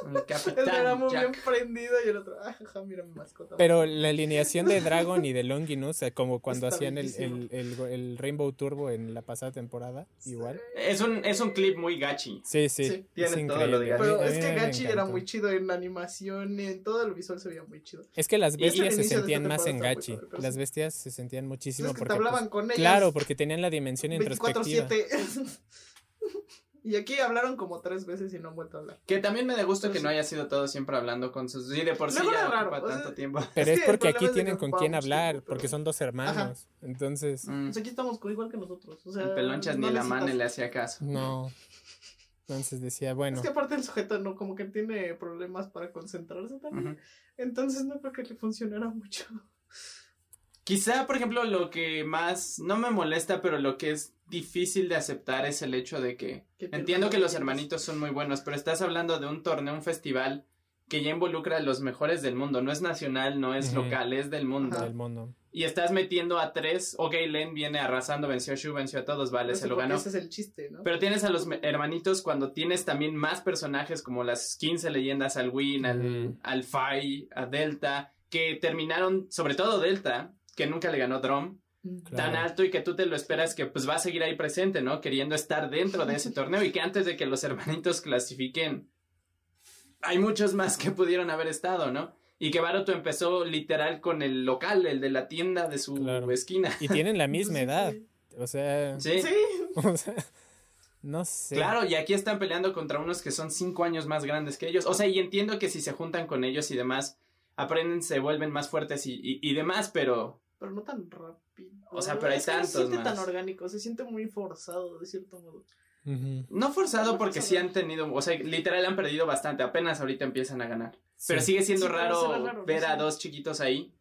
El capitán. era muy bien prendido y el otro, ah, mira mi mascota. Pero la alineación de Dragon y de Longinus, como cuando hacían el, el, Rainbow Turbo en la pasada temporada, igual. Es un, es un clip muy gachi. Sí, sí. Tiene todo lo de gachi. Pero es que gachi era muy chido en animación y en todo el visual se veía muy chido. Es que las bestias se sentían más en gachi. las bestias se sentían muchísimo. Es que porque, te hablaban pues, con ellas. Claro, porque tenían la dimensión introspectiva. 24-7. Y aquí hablaron como tres veces y no han vuelto a hablar. Que también me da gusto que no haya sido todo siempre hablando con sus... Y de por sí ya raro, tanto tiempo. Pero es, porque aquí tienen con quién hablar, porque son dos hermanos. Entonces... Mm. Pues aquí estamos igual que nosotros. O sea, pelonchas ni la mano le hacía caso. No. Entonces decía, bueno. Es que aparte el sujeto no, como que tiene problemas para concentrarse también. Entonces no creo que le funcionara mucho. Quizá, por ejemplo, lo que más no me molesta, pero lo que es difícil de aceptar es el hecho de que entiendo que los hermanitos son muy buenos, pero estás hablando de un torneo, un festival que ya involucra a los mejores del mundo, no es nacional, no es local, es del mundo. Del mundo. Y estás metiendo a tres, ok, Len viene arrasando, venció a Shu, venció a todos, vale, se lo ganó. Ese es el chiste, ¿no? Pero tienes a los hermanitos cuando tienes también más personajes como las 15 leyendas al Win, al, al Fai, a Delta, que terminaron, sobre todo Delta, que nunca le ganó Drum, Claro. tan alto y que tú te lo esperas que pues va a seguir ahí presente, ¿no? Queriendo estar dentro de ese torneo y que antes de que los hermanitos clasifiquen hay muchos más que pudieron haber estado, ¿no? Y que Baruto empezó literal con el local, el de la tienda de su Claro. esquina. Y tienen la misma edad. O sea, Sí, Sí, o sea, no sé. claro, y aquí están peleando contra unos que son cinco años más grandes que ellos. O sea, y entiendo que si se juntan con ellos y demás, aprenden, se vuelven más fuertes y, y, y demás, pero pero no tan rápido. O sea, pero hay Es que no tantos se siente más. tan orgánico, se siente muy forzado, de cierto modo. No forzado No porque sí han tenido, o sea, literal han perdido bastante, apenas ahorita empiezan a ganar. Pero sigue siendo Sí, raro, ver a dos chiquitos ahí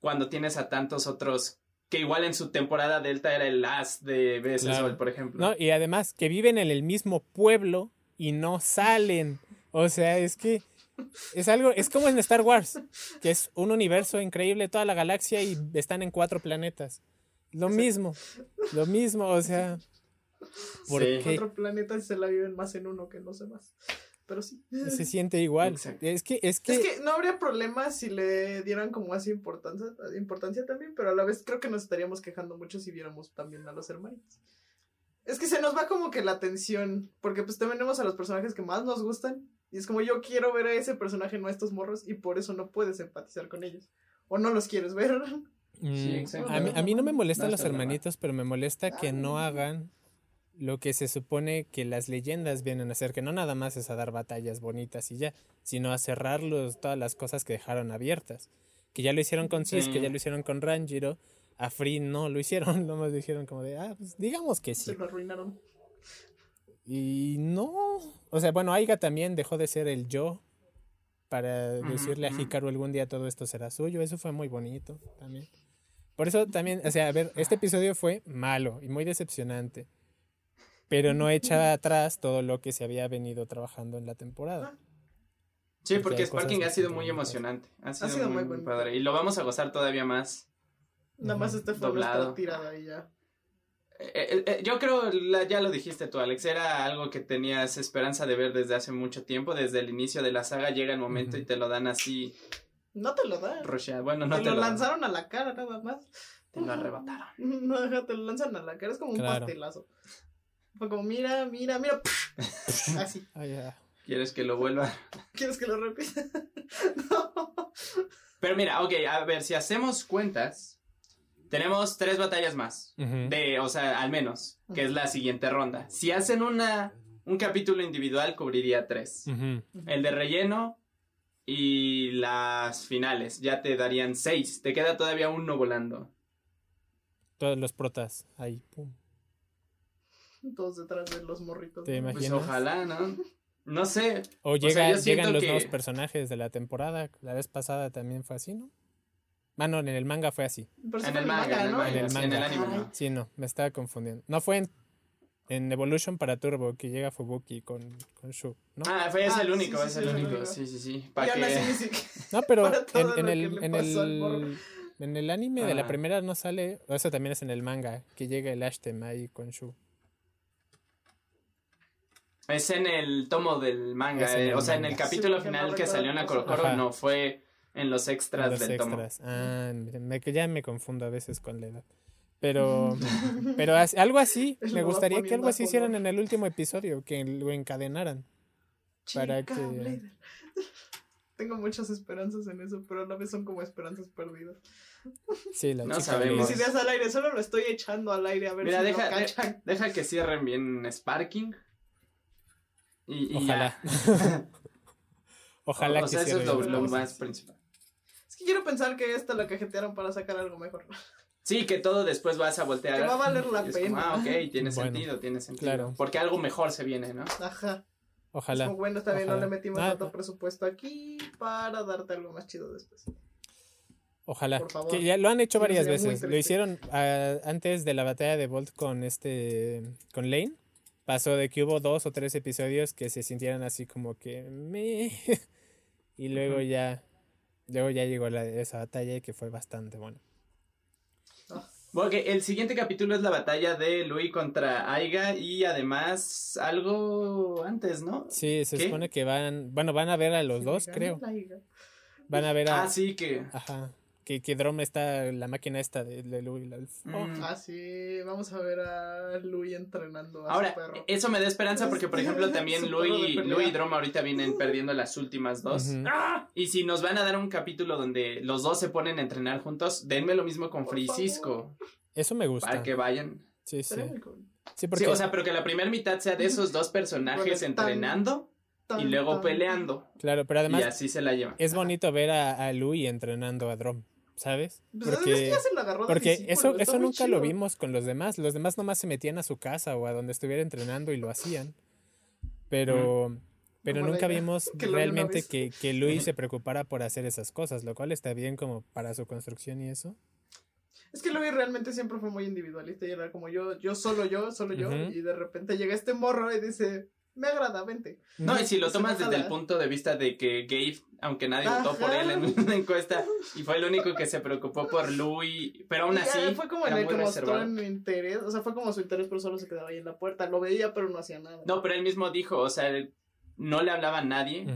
cuando tienes a tantos otros que igual en su temporada Delta era el as de BS Claro. Sol, por ejemplo. No, y además que viven en el mismo pueblo y no salen. O sea, es que es algo, es como en Star Wars, que es un universo increíble, toda la galaxia y están en cuatro planetas. Lo mismo, lo mismo, o sea, ¿por Sí. qué? Otro planeta se la viven más en uno que en los demás. Pero sí. se siente igual. Exacto. Es que, es que, Es que no habría problema si le dieran como así importancia, importancia también, pero a la vez creo que nos estaríamos quejando mucho si viéramos también a los hermanitos. Es que se nos va como que la atención, porque pues también vemos a los personajes que más nos gustan, y es como yo quiero ver a ese personaje, no a estos morros, y por eso no puedes empatizar con ellos. O no los quieres ver. mm, exacto. a, mí, a mí no me molestan No los hermanitos, pero me molesta que no hagan lo que se supone que las leyendas vienen a hacer, que no nada más es a dar batallas bonitas y ya, sino a cerrar los- todas las cosas que dejaron abiertas. Que ya lo hicieron con Cis, que Sí. ya lo hicieron con Ranjiro, a Free no lo hicieron, nomás dijeron como de, ah, pues digamos que sí. Se lo arruinaron. Y no, o sea, bueno, Aiga también dejó de ser el yo para decirle a. Hikaru algún día todo esto será suyo, eso fue muy bonito también. Por eso también, o sea, a ver, este episodio fue malo y muy decepcionante, pero no echa atrás todo lo que se había venido trabajando en la temporada. Sí, Porque Sparking ha sido muy emocionante. Ha sido, sido muy, muy padre. Y lo vamos a gozar todavía más. Nada más este fue tirada y ya. Eh, eh, eh, yo creo, la- ya lo dijiste tú, Alex, era algo que tenías esperanza de ver desde hace mucho tiempo. Desde el inicio de la saga llega el momento y te lo dan así, No te lo dan. Bueno, no te, te, lo, lo dan, lanzaron a la cara nada más. te lo arrebataron. No, te lo lanzan a la cara, es como un pastelazo. Fue como, mira, mira, mira. Así. Ya. ¿Quieres que lo vuelva? ¿Quieres que lo repita? no. Pero mira, ok, a ver, si hacemos cuentas, tenemos tres batallas más. De, o sea, al menos, que es la siguiente ronda. Si hacen una, un capítulo individual, cubriría tres. El de relleno y las finales. Ya te darían seis. Te queda todavía uno volando. Todos los protas ahí. pum. Todos detrás de los morritos. ¿Te. Pues imaginas? ojalá, ¿no? No sé. O, llega, llegan los que- nuevos personajes de la temporada. La vez pasada también fue así, ¿no? Ah, no, en el manga fue así. En el manga, en el ¿no? manga, En el sí, en el manga. anime, no. Sí, no, me estaba confundiendo. No fue en, en Evolution para Turbo que llega Fubuki con, con Shu, ¿no? Ah, fue, es Ah, el único, sí, es sí, el único. Sí, sí, sí. Para que... No, pero en, en el, en, el, en el anime de la primera no sale, o eso también es en el manga, que llega el Ashtem ahí con Shu. Es en el tomo del manga. Eh, el o sea, en el manga. capítulo final no que salió en la qué Coro pasó. Coro, Ajá. no fue en los extras los del tomo. extras. Ah, me- que ya me confundo a veces con la edad. Pero, pero as- algo así, me gustaría que algo así hicieran en el último episodio, que lo encadenaran. para que- Blader. Tengo muchas esperanzas en eso, pero a la vez son como esperanzas perdidas. Sí, la No chica sabemos. Mis ideas al aire, solo lo estoy echando al aire a ver Mira, si deja, lo de- deja que cierren bien Sparking. Y, y Ojalá. ya. Ojalá o, o que sea, eso es lo más principal. Quiero pensar que esta la cajetearon para sacar algo mejor. Sí, que todo después vas a voltear. Que va a valer la como, pena. ah, ok, tiene Bueno, sentido, tiene sentido. claro. Porque algo mejor se viene, ¿no? Ajá. Ojalá. Es como, bueno, bien, no le metimos Ah, tanto presupuesto aquí para darte algo más chido después. Ojalá. Por favor. Que ya lo han hecho Sí, varias veces. Lo hicieron ah, antes de la batalla de Bolt con este. con Lane. Pasó de que hubo dos o tres episodios que se sintieran así como que. "Meh". y luego ya. Luego ya llegó la, esa batalla y que fue bastante bueno. Porque el siguiente capítulo es la batalla de Louis contra Aiga y además algo antes, ¿no? Sí, se ¿Qué? supone que van. Bueno, van a ver a los dos, creo. Van a ver a. Ah, sí, que... Ajá. Que, que Drum está la máquina esta de, de Louis. la- oh, Mm. Ah, sí, vamos a ver a Louis entrenando a Ahora, su perro. eso me da esperanza porque, por ejemplo, también Louis. Louis y Drum ahorita vienen perdiendo las últimas dos. ¡Ah! Y si nos van a dar un capítulo donde los dos se ponen a entrenar juntos, denme lo mismo con Francisco Eso me gusta. para que vayan. Sí, sí. Sí, porque Sí, o sea, pero que la primera mitad sea de esos dos personajes Bueno, tan- entrenando y luego peleando. claro, pero y además así se la llevan. es bonito ver a, a Louis entrenando a Drum, ¿sabes? Pues, es que Porque, ya se lo agarró de porque discípulo, eso, eso nunca lo vimos con los demás. Los demás nomás se metían a su casa o a donde estuviera entrenando y lo hacían. Pero, pero nunca idea, vimos realmente que, que Louis se preocupara por hacer esas cosas, lo cual está bien como para su construcción y eso. Es que Louis realmente siempre fue muy individualista y era como yo, yo solo yo, solo yo. Y de repente llega este morro y dice, me agrada, vente. No, y si lo tomas desde el punto de vista de que Gabe, aunque nadie votó por él en una encuesta, y fue el único que se preocupó por Louis, pero aún Y ya así fue como era el que mostró en interés, o sea, fue como su interés, pero solo se quedaba ahí en la puerta. Lo veía, pero no hacía nada. No, pero él mismo dijo, o sea, no le hablaba a nadie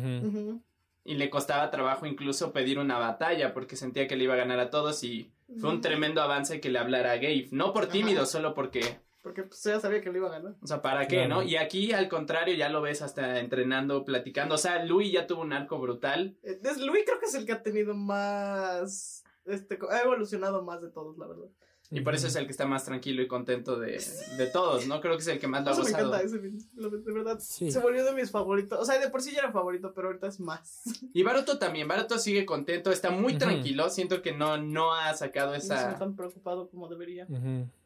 y le costaba trabajo incluso pedir una batalla porque sentía que le iba a ganar a todos y fue un tremendo avance que le hablara a Gabe. No por Ajá. tímido, solo porque, Porque pues ya sabía que le iba a ganar. o sea, ¿para qué, no? Y aquí al contrario ya lo ves hasta entrenando, platicando. O sea, Louis ya tuvo un arco brutal. Eh, es- Louis creo que es el que ha tenido más. Este, ha evolucionado más de todos, la verdad. Y por eso es el que está más tranquilo y contento de, de todos, ¿no? Creo que es el que más lo ha Eso me gozado. encanta, ese, de, verdad. Sí. Se volvió de mis favoritos. O sea, de por sí ya era favorito, pero ahorita es más. Y Baruto también, Baruto sigue contento, está muy tranquilo, siento que no, no ha sacado No estoy esa... tan preocupado como debería.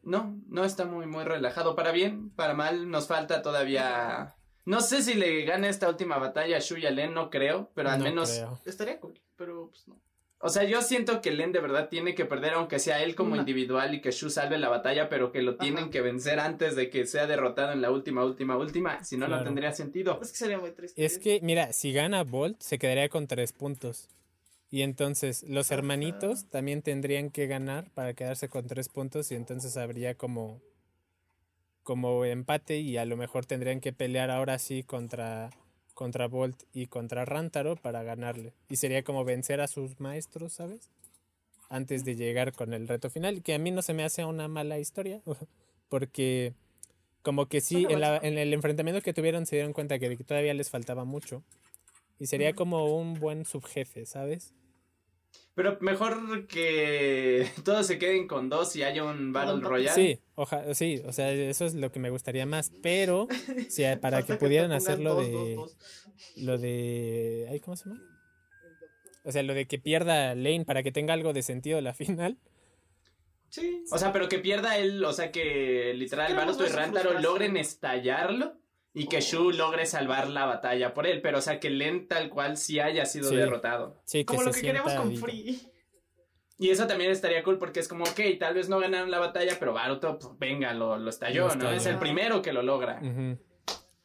No, no está muy, muy relajado. Para bien, para mal, nos falta todavía... No sé si le gana esta última batalla a Shu y a Len, no creo, pero al No menos... creo. Estaría cool, pero pues no. O sea, yo siento que Len de verdad tiene que perder, aunque sea él como No. individual y que Shu salve la batalla, pero que lo tienen Ajá. que vencer antes de que sea derrotado en la última, última, última. Si no, no tendría sentido. Es que sería muy triste. Es que, mira, si gana Bolt, se quedaría con tres puntos. Y entonces los Ajá. hermanitos también tendrían que ganar para quedarse con tres puntos y entonces habría como como empate y a lo mejor tendrían que pelear ahora sí contra contra Bolt y contra Rantaro para ganarle. Y sería como vencer a sus maestros, ¿sabes? Antes de llegar con el reto final, que a mí no se me hace una mala historia, porque como que sí, en, la- en el enfrentamiento que tuvieron se dieron cuenta que todavía les faltaba mucho. Y sería como un buen subjefe, ¿sabes? Pero mejor que todos se queden con dos y haya un Battle. Royale. Sí, oja, sí, o sea, eso es lo que me gustaría más, pero para que pudieran hacerlo dos, de dos, dos. lo de ay, ¿cómo se llama? O sea, lo de que pierda Lane para que tenga algo de sentido la final. Sí. O sea, pero que pierda él, o sea, que literal Baruto y Rantaro logren estallarlo y que. Shu logre salvar la batalla por él, pero o sea, que Len tal cual sí haya sido Sí. derrotado. Sí, que Como lo que queremos con Free. Y eso también estaría cool porque es como, ok, tal vez no ganaron la batalla, pero Baruto, pues, venga, lo, lo estalló, Lo ¿no? estalló. Es el primero que lo logra.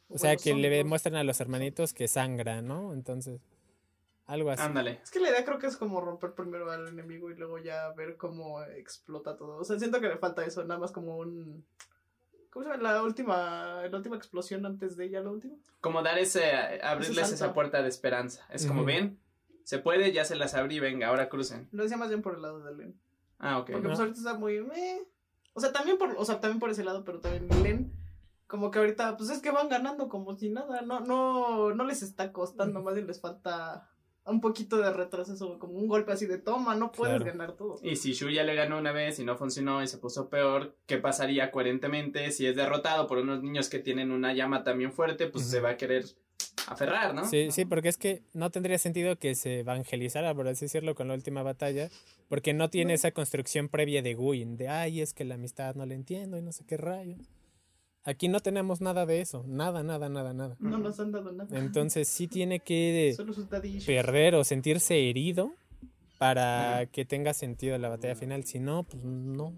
O sea, Bueno, que son le dos. muestran a los hermanitos que sangra, ¿no? Entonces, algo así. Ándale. Es que la idea creo que es como romper primero al enemigo y luego ya ver cómo explota todo. O sea, siento que le falta eso, nada más como un... ¿Cómo se llama? La última, la última explosión antes de ella, la última. Como dar ese, abrirles esa puerta de esperanza. Es como, Ujú. ven, se puede, ya se las abrí, venga, ahora crucen. Lo decía más bien por el lado de Len. Ah, ok. Porque pues ahorita está muy... meh. O sea, también por, o sea, también por ese lado, pero también Len... Como que ahorita, pues es que van ganando como si nada, no, no, no les está costando, más bien les falta un poquito de retroceso, como un golpe así de toma, no puedes Claro. ganar todo. Y si Shu ya le ganó una vez y no funcionó y se puso peor, ¿qué pasaría coherentemente si es derrotado por unos niños que tienen una llama también fuerte? Pues se va a querer aferrar, ¿no? Sí, sí, porque es que no tendría sentido que se evangelizara, por así decirlo, con la última batalla, porque no tiene No. esa construcción previa de Guin, de, ay, es que la amistad no la entiendo y no sé qué rayos. Aquí no tenemos nada de eso, nada, nada, nada, nada. No nos han dado nada. Entonces sí tiene que perder o sentirse herido para que tenga sentido la batalla final, si no, pues no.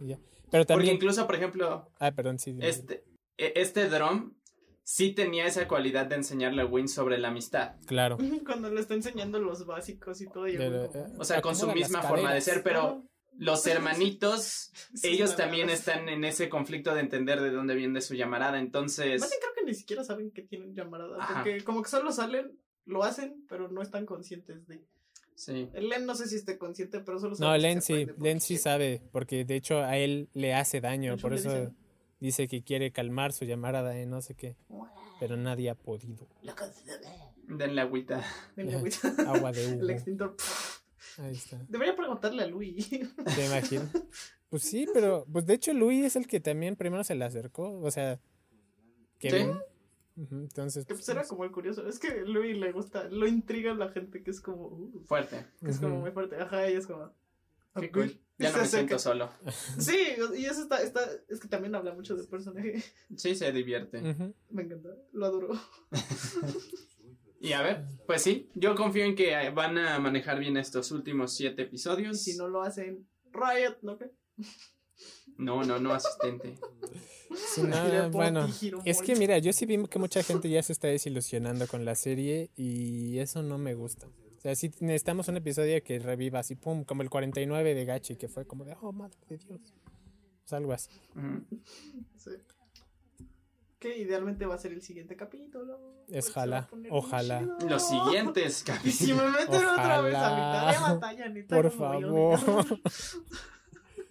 ya. Pero Porque también... incluso, por ejemplo, Ah, perdón, sí. dime. este, e- este Drum sí tenía esa cualidad de enseñarle a Win sobre la amistad. Claro. Cuando le está enseñando los básicos y todo. Y eh, O sea, con su misma forma de ser, pero los hermanitos, Sí, ellos también están en ese conflicto de entender de dónde viene su llamarada. Entonces, Más bien creo que ni siquiera saben que tienen llamarada. Ajá. Porque como que solo salen, lo hacen, pero no están conscientes de. Sí. El Len no sé si esté consciente, pero solo No, sabe que Len sí, Len sí sabe, porque de hecho a él le hace daño, por eso dice- dice que quiere calmar su llamarada de no sé qué, pero nadie ha podido. Den la agüita. Ven, güey. Agua de El Hugo. extintor. Ahí está. Debería preguntarle a Luis. ¿Te imaginas? Pues sí, pero pues de hecho Luis es el que también primero se le acercó, o sea, Kevin. Entonces, Que pues, pues era como el curioso. Es que Luis le gusta, lo intriga a la gente que es como. uh, Fuerte. que es como muy fuerte. Ajá, y es como. Qué cool. Ya no se me siento solo. Sí, y eso está, está. Es que también habla mucho del personaje. Sí, se divierte. Me encanta. Lo adoro. Y a ver, pues sí, yo confío en que van a manejar bien estos últimos siete Y episodios. si no lo hacen, Riot, ¿no? ¿Qué? No, no, no, asistente. Sí, no, por bueno, es que mira, yo sí vi que mucha gente ya se está desilusionando con la serie y eso no me gusta. O sea, sí necesitamos un episodio que reviva así, pum, como el 49 de Gachi, que fue como de, oh, madre de Dios. Pues algo así. Sí. Que idealmente va a ser el siguiente capítulo. Es jala, ojalá. Los siguientes Y si capítulos. me meten otra vez a mitad de batalla, neta. Por yo, favor.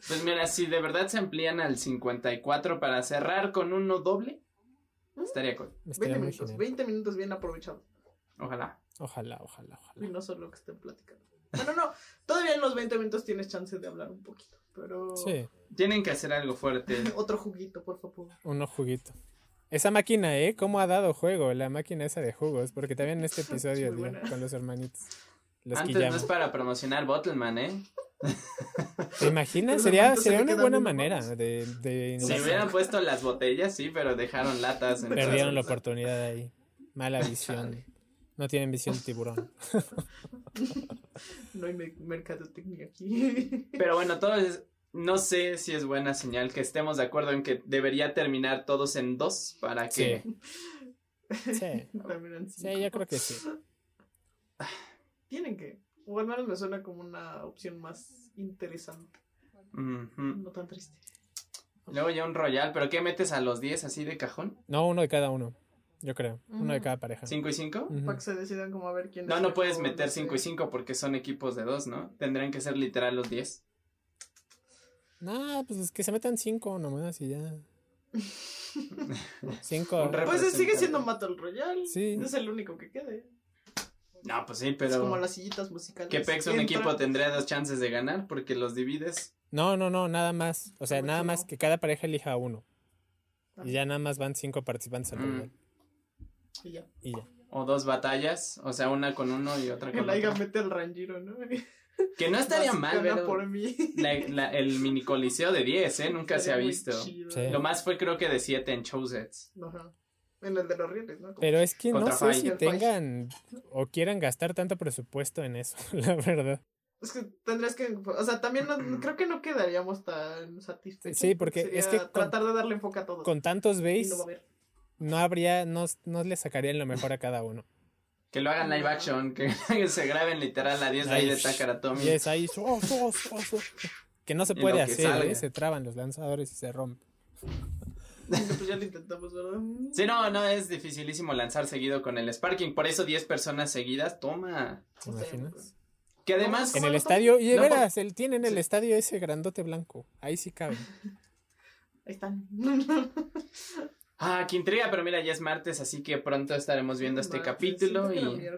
Pues mira, si de verdad se amplían al 54 para cerrar con uno doble, estaría cool. 20 20 minutos, 20 minutos bien aprovechados. Ojalá. Ojalá, ojalá, Y ojalá. no solo que estén platicando. Bueno, no, todavía en los 20 minutos tienes chance de hablar un poquito. Pero. Sí, Tienen que hacer algo fuerte. Otro juguito, por favor. uno juguito. Esa máquina, ¿eh? ¿Cómo ha dado juego la máquina esa de jugos? Porque también en este episodio con los hermanitos. Los Antes no es para promocionar Bottleman, ¿eh? ¿Te imaginas? Sería, una buena manera de, de Si hubieran puesto las botellas, sí, pero dejaron latas. entonces- Perdieron la oportunidad ahí. Mala visión. No tienen visión de tiburón. No hay me- mercadotecnia aquí. Pero bueno, todo es... No sé si es buena señal que estemos de acuerdo en que debería terminar todos en dos para que... Sí. Sí, sido. yo creo que sí. Tienen que. O al menos me suena como una opción más interesante. No tan triste. Luego ya un royal, pero ¿qué metes a los 10 así de cajón? No, uno de cada uno. Yo creo. Uno de cada pareja. ¿5 y 5? Ujú. Para que se decidan como a ver quién No, es no puedes meter. 5 y 5 porque son equipos de dos, ¿no? Tendrían que ser literal los 10. No, pues es que se metan cinco nomás y ya. Cinco. Pues eh, sigue siendo Battle Royale. Sí. Es el único que quede. No, pues sí, Es pero... como las sillitas musicales. ¿Qué pex un Entra- equipo tendría dos chances de ganar? Porque los divides. No, no, no, nada más. O sea, Como nada que más que cada pareja elija a uno. Ah. Y ya nada más van cinco participantes al Mm. Royal. Y ya. Y ya. O dos batallas, o sea, una con uno y otra Que con la Aiga otro. mete el Ranjiro, ¿no? Que no estaría mal, pero por mí. la- la- el mini coliseo de 10, ¿eh? Nunca se ha visto. Sí. Lo más fue creo que de 7 en showsets. Ajá. En el de los rieles, ¿no? Como- Pero es que no sé Fai. si tengan o quieran gastar tanto presupuesto en eso, la verdad. Es que tendrías que. O sea, también no- creo que no quedaríamos tan satisfechos. Sí, porque Sería es que con- Tratar de darle enfoque a todos. Con tantos no haber. no habría, no, no le sacarían lo mejor a cada uno. Que lo hagan live action, que, que se graben literal a 10 de ahí de Takaratomi. Y es ahí, so, so, so. que no se puede hacer. ¿eh? se traban los lanzadores y se rompen. Pues ya lo intentamos, ¿verdad? Sí, no, no, es dificilísimo lanzar seguido con el Sparking. Por eso 10 personas seguidas, toma. ¿Te imaginas? Que además, En el estadio, y de no, veras, él tiene en el Sí. estadio ese grandote blanco. Ahí sí cabe. Ahí están. ah, qué intriga, pero mira, ya es martes, así que pronto estaremos viendo este Martes, capítulo y...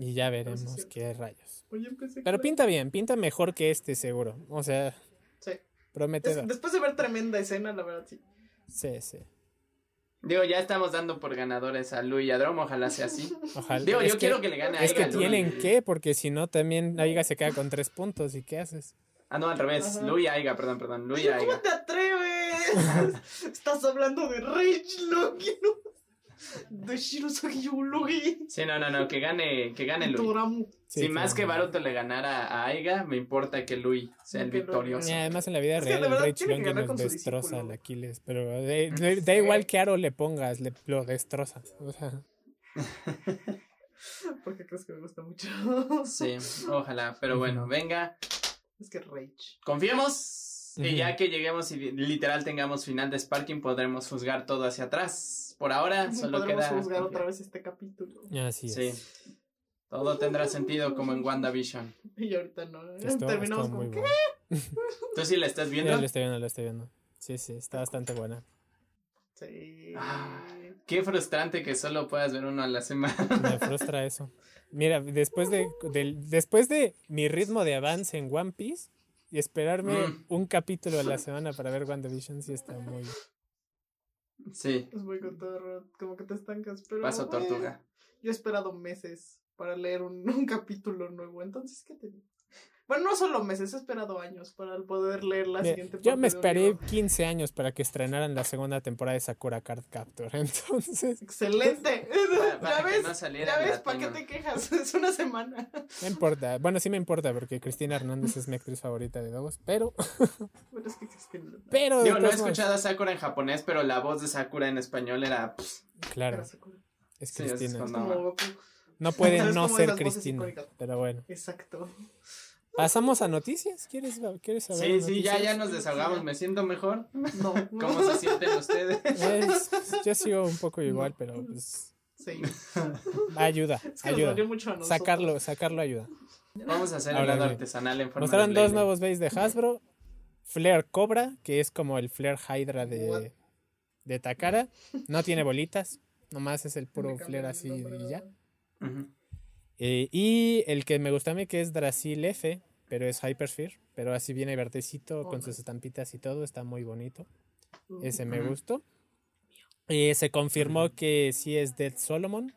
Y ya veremos es cierto. qué rayos. Oye, Pero pinta bien, pinta mejor que este seguro. O sea, Sí. Es- prometedor. después de ver tremenda escena, la verdad, sí. Sí, sí. Digo, ya estamos dando por ganadores a Lu y a Drom, ojalá sea así. Ojalá. Digo, es yo que, quiero que le gane a es que Aiga, tienen que, porque si no, también Aiga se queda con tres puntos. ¿Y qué haces? Ah, no, al revés. Ajá. Lu y Aiga, perdón, perdón. Lu y Oye, ¿Cómo Aiga. te atreves? Estás hablando de Rage Loki, ¿no? De Shirosaki Yulogi. Sí, no, no, no, que gane, que gane Lu. Toramu. Si Sí, más que. Baruto le ganara a Aiga, me importa que Lui sea el Lui victorioso. Y además en la vida Es real el Rage ganar nos destroza al Aquiles, pero de- de- da igual que aro le pongas, le, lo destroza. O sea, Porque crees que me gusta mucho. Sí, ojalá. Pero bueno, venga, Es que Rage. confiemos. Y ya que lleguemos y literal tengamos final de Sparking, podremos juzgar todo hacia atrás. Por ahora, solo Podremos queda. juzgar otra vez este capítulo. así es. Sí. Todo tendrá sentido como en WandaVision. Y ahorita no. Terminamos estuvo como muy que. buena. ¿Tú sí la estás viendo? Ya lo estoy viendo, lo estoy viendo. Sí, sí, está bastante buena. Sí. Ah. Qué frustrante que solo puedas ver uno a la semana. Me frustra eso. Mira, después de, después de mi ritmo de avance en One Piece y esperarme Mm. un capítulo a la semana para ver WandaVision, sí está muy... Sí, Es muy cotorro. Como que te estancas. Pero. paso tortuga. Yo he esperado meses para leer un, un capítulo nuevo. Entonces, ¿qué te digo? Bueno, no solo meses, he esperado años para poder leer la Mira, siguiente yo me esperé libro. 15 años para que estrenaran la segunda temporada de Sakura Card Captor. Entonces, ¡Excelente! Para, para ¿Ya que ves? no ¿Ya ves? ¿Para qué te quejas? Es una semana. no importa. Bueno, sí me importa porque Cristina Hernández es mi actriz favorita de todos. Pero, Bueno, es que existe el- pero... de Digo, no he escuchado a Sakura en japonés, pero la voz de Sakura en español era... pff, Claro, es Sí, es Cristina. No puede Es no ser Cristina. Pero bueno. Exacto. ¿Pasamos a noticias? ¿Quieres, quieres saber? Sí, sí, ya, noticias? ya nos desahogamos. Me siento mejor. No. ¿Cómo se sienten ustedes? Es- yo sigo un poco igual, pero pues Sí. ayuda, Es que nos ayuda. dolió mucho a nosotros. Sacarlo, sacarlo ayuda. Vamos a hacer Ahora helado sí. artesanal en forma Mostraron de dos nuevos bases de Hasbro. Flare Cobra, que es como el Flare Hydra de, de Takara. No tiene bolitas, nomás es el puro Flare el así y ya. Ujú. Eh, y el que me gusta a mí que es Drasil F, pero es Hypersphere, pero así viene verdecito Oh, con sus estampitas y todo, está muy bonito. Ese me gustó. Eh, se confirmó que sí es Dead Solomon.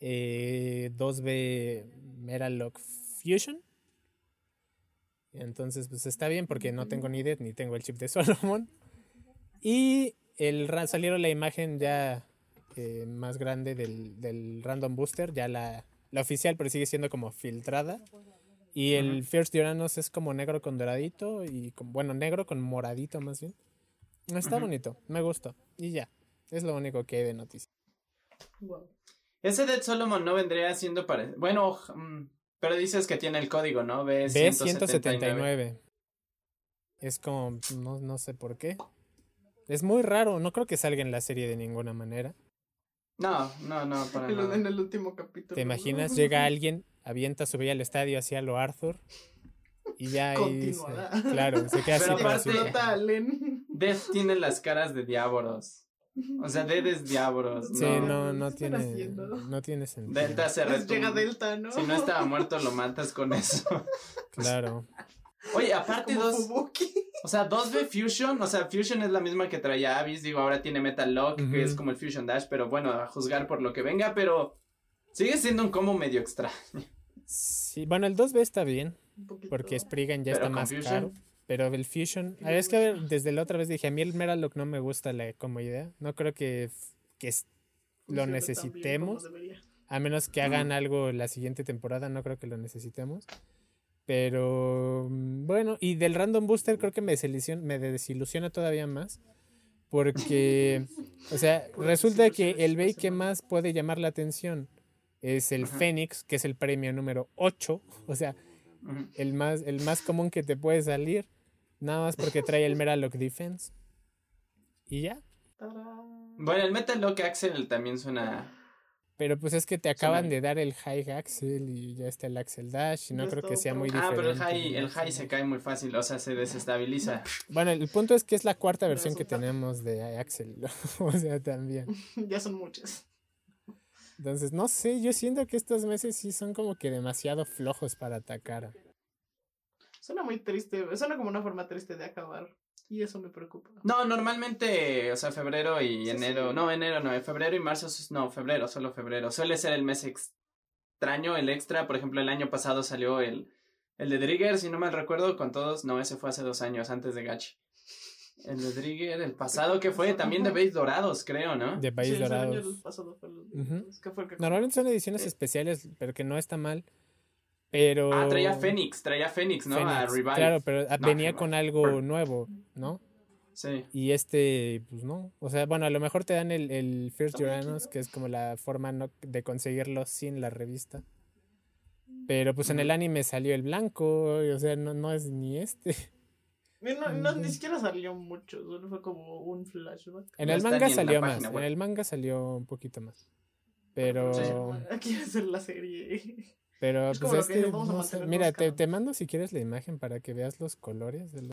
eh, 2B Meralock Fusion. Entonces, pues está bien porque no tengo ni Dead ni tengo el chip de Solomon. Y el, salieron la imagen ya eh, más grande del, del Random Booster, ya la, la oficial, pero sigue siendo como filtrada. Y el First Uranus es como negro con doradito y con, bueno, negro con moradito más bien. Está bonito, me gustó. Y ya, es lo único que hay de noticia. Wow. Ese Dead Solomon no vendría siendo para... Bueno, mm, pero dices que tiene el código, ¿no? B179. B179. Es como, no, no sé por qué. Es muy raro, no creo que salga en la serie de ninguna manera. No, no, no, para En, nada. en el último capítulo. ¿Te imaginas? Llega alguien, avienta su vía al estadio hacia lo Arthur y ya ahí claro, se queda así Pero para aparte- Len. Death tiene las caras de diablos. O sea, Dead es diablos. Sí, no. no, no ¿Qué están tiene, haciendo? no tiene sentido. Delta se Pues Llega retumba. Delta, ¿no? Si no estaba muerto, lo matas con eso. Claro. Oye, aparte Como dos... Fubuki. O sea, 2B Fusion, o sea, Fusion es la misma que traía Abyss, digo, ahora tiene Metal Lock, que es como el Fusion Dash, pero bueno, a juzgar por lo que venga, pero sigue siendo un combo medio extraño. Sí, bueno, el 2B está bien, porque Spriggan ya Pero está más Fusion. caro. Pero el Fusion, a ver, es que a ver, desde la otra vez dije, a mí el Meralock no me gusta la, como idea. No creo que, que es- lo necesitemos. A menos que hagan algo la siguiente temporada, no creo que lo necesitemos. Pero mm, bueno, y del Random Booster creo que me desilusiona, me desilusiona todavía más. Porque, o sea, resulta que el Bey esta que más puede llamar la atención es el Ajá. Fénix, que es el premio número 8. O sea, el más, el más común que te puede salir. Nada más porque trae el Meralock Defense. Y ya. Tarán. Bueno, el Metal Lock Axel también suena... Pero pues es que te acaban de dar el High Axel y ya está el Axel Dash y no creo que sea muy otro. Ah, pero el high, el high se cae muy fácil, o sea, se desestabiliza. Bueno, el punto es que es la cuarta versión que tenemos de Axel. o sea, también. ya son muchas. Entonces, no sé, yo siento que estos meses sí son como que demasiado flojos para atacar. Suena muy triste. Suena como una forma triste de acabar. Y eso me preocupa. No, normalmente, o sea, febrero y Sí, enero, sí. no, enero no, febrero y marzo, es- no, febrero, solo febrero. Suele ser el mes extraño, el extra, por ejemplo, el año pasado salió el, el de Drigger, si no mal recuerdo, con todos, no, ese fue hace dos años, antes de Gachi. El de Drigger, el pasado que fue, también de Base Dorados, creo, ¿no? De Sí, el año Dorados. pasado fue el- Ujú. ¿qué fue el que- Normalmente son ediciones Eh. especiales, pero que no está mal. Pero. Ah, traía Fénix, traía Fénix, ¿no? A Fénix, Revive. Claro, pero ah, No, venía Revive. con algo nuevo, ¿no? Sí. Y este, pues no. O sea, bueno, a lo mejor te dan el, el First Uranus, que es como la forma no- de conseguirlo sin la revista. Pero pues en el anime salió el blanco, y, o sea, no, no es ni este. No, ni siquiera salió mucho, solo fue como un flashback. En No el manga en salió más, página en el manga salió un poquito más. Pero. Aquí va a ser la serie. Pero Es pues como es lo que a no sé, mira, te, te mando si quieres la imagen para que veas los colores. de lo-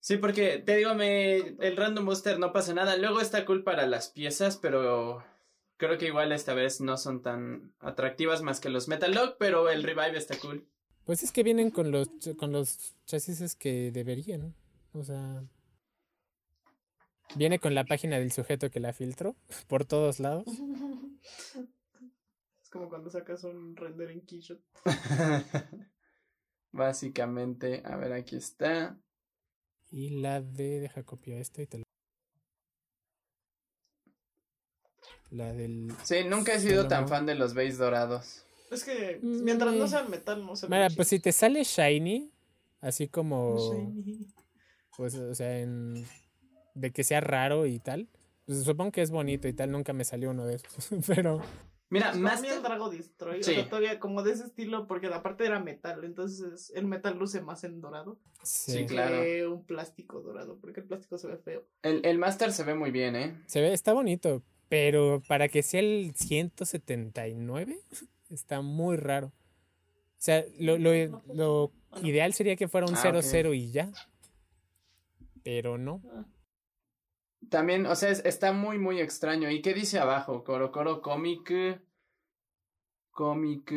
Sí, porque te digo, me, el Random Booster no pasa nada. Luego está cool para las piezas, pero creo que igual esta vez no son tan atractivas más que los Metal Lock, pero el Revive está cool. Pues es que vienen con los con los chasis que deberían. O sea. Viene con la página del sujeto que la filtró por todos lados. Como cuando sacas un render en Keyshot. Básicamente, a ver, aquí está. Y la de. Deja copiar esto y te lo. La del. Sí, nunca he sido tan fan de los base dorados. Es que Mm, mientras no sea metal, no se Mira, pues si te sale shiny, así como. Shiny. Pues, o sea, en. De que sea raro y tal. Pues supongo que es bonito y tal. Nunca me salió uno de esos. Pero. Mira, Para más mí el Drago Destroy, Sí. o sea, todavía como de ese estilo, porque la parte era metal, entonces el metal luce más en dorado Sí. Sí, claro. que un plástico dorado, porque el plástico se ve feo. el, el Master se ve muy bien, ¿eh? Se ve, está bonito. Pero para que sea el 179, está muy raro. O sea, lo, lo, lo ideal sería que fuera un Ah, 0-0 ok. y ya. Pero no. También, o sea, es- está muy, muy extraño. ¿Y qué dice abajo? Coro Coro Comic. Comic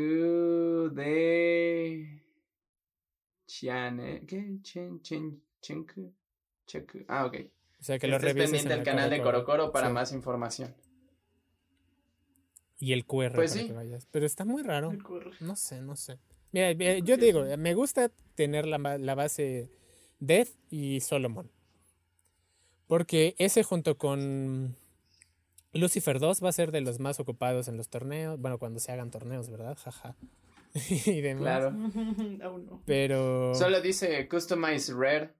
de. Chiane. ¿Qué? Chen, chen, chenku, cheku. Ah, ok. O sea, que lo Estés revises pendiente en del canal de Coro Coro para Sí. más información. Y el QR Pues para sí. que vayas. Pero está muy raro. El QR. No sé, no sé. Mira, eh, yo digo, me gusta tener la, la base Death y Solomon. Porque ese junto con Lucifer 2 va a ser de los más ocupados en los torneos. Bueno, cuando se hagan torneos, ¿verdad? Jaja. y demás. Claro. Aún no. Pero, Solo dice Customize Rare.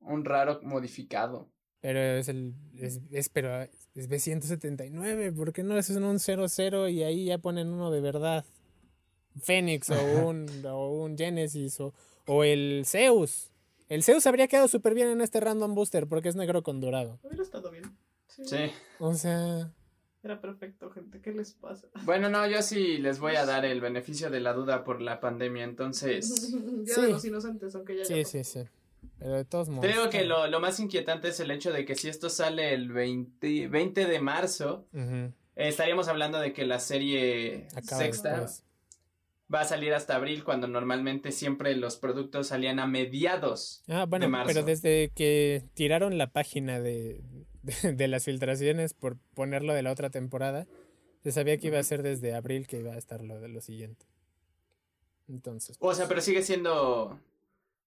Un raro modificado. pero es el. Es, es- pero es B179. ¿Por qué no es un 00 y ahí ya ponen uno de verdad? Fénix o un, o un Genesis o, o el Zeus. El Zeus habría quedado súper bien en este random booster porque es negro con dorado. Hubiera estado bien. Sí. Sí. O sea, Era perfecto, gente. ¿Qué les pasa? Bueno, no, yo sí les voy a dar el beneficio de la duda por la pandemia, entonces. ya Sí. de los inocentes, aunque ya. sí, ya sí, sí. Pero de todos modos. Te digo que lo, lo más inquietante es el hecho de que si esto sale el 20, 20 de marzo, eh, estaríamos hablando de que la serie acaba sexta después. Va a salir hasta abril, cuando normalmente siempre los productos salían a mediados. Ah, bueno, marzo. pero desde que tiraron la página de, de, de las filtraciones por ponerlo de la otra temporada, se sabía que iba a ser desde abril que iba a estar lo de lo siguiente. Entonces. O sea, pues, pero sigue siendo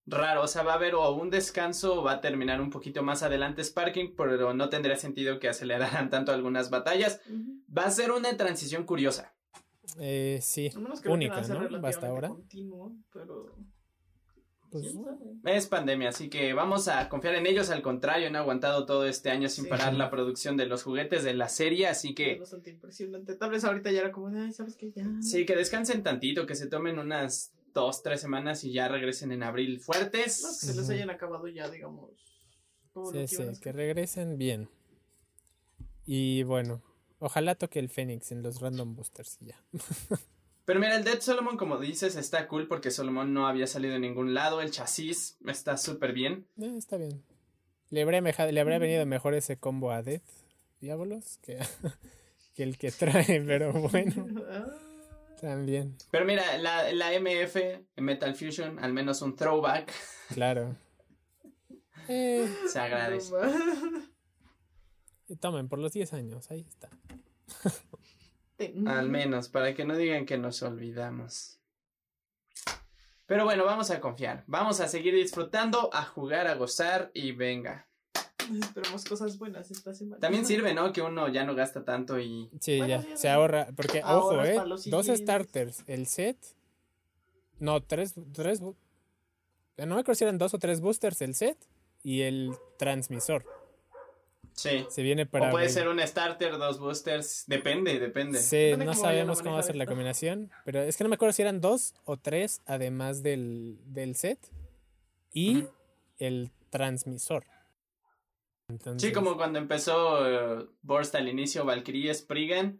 raro. O sea, va a haber o un descanso o va a terminar un poquito más adelante Sparking, pero no tendría sentido que aceleraran tanto algunas batallas. Va a ser una transición curiosa. Eh, sí, única, ¿no? Hasta ahora. continuo, pero. Pues. Es pandemia, así que vamos a confiar en ellos. Al contrario, han aguantado todo este año sin Sí. parar la producción de los juguetes de la serie, así Es que bastante impresionante. Tal vez ahorita ya era como, ay, ¿sabes qué? Ya. sí, que descansen tantito, que se tomen unas dos, tres semanas y ya regresen en abril No, fuertes. que se les hayan acabado ya, digamos. sí, sí, que regresen bien. Y bueno, ojalá toque el Fénix en los random boosters y ya. Pero mira, el Dead Solomon, como dices, está cool porque Solomon no había salido en ningún lado. El chasis está súper bien. Eh, está bien. Le habría, le habría venido mejor ese combo a Death, Diabolos, que, que el que trae, pero bueno, también, Pero mira, la, la MF, Metal Fusion, al menos un throwback, claro. Eh, se agradece. no. Tomen, por los 10 años, ahí está. Al menos, para que no digan que nos olvidamos. Pero bueno, vamos a confiar. Vamos a seguir disfrutando, a jugar, a gozar y venga. Esperemos cosas buenas esta semana. También sirve, ¿no? Que uno ya no gasta tanto y... Sí, Bueno, ya, se ahorra, porque, ojo, eh, dos starters, el set, no, tres, tres, no me acuerdo si eran dos o tres boosters el set y el transmisor. Sí. Se viene para... o puede abril. ser un starter, dos boosters. Depende, depende. Sí, Depende no cómo sabemos cómo va a ser la combinación, pero es que no me acuerdo si eran dos o tres, además del, del set y el transmisor. Entonces, Sí, como cuando empezó eh, Borst al inicio, Valkyrie, Spriggan.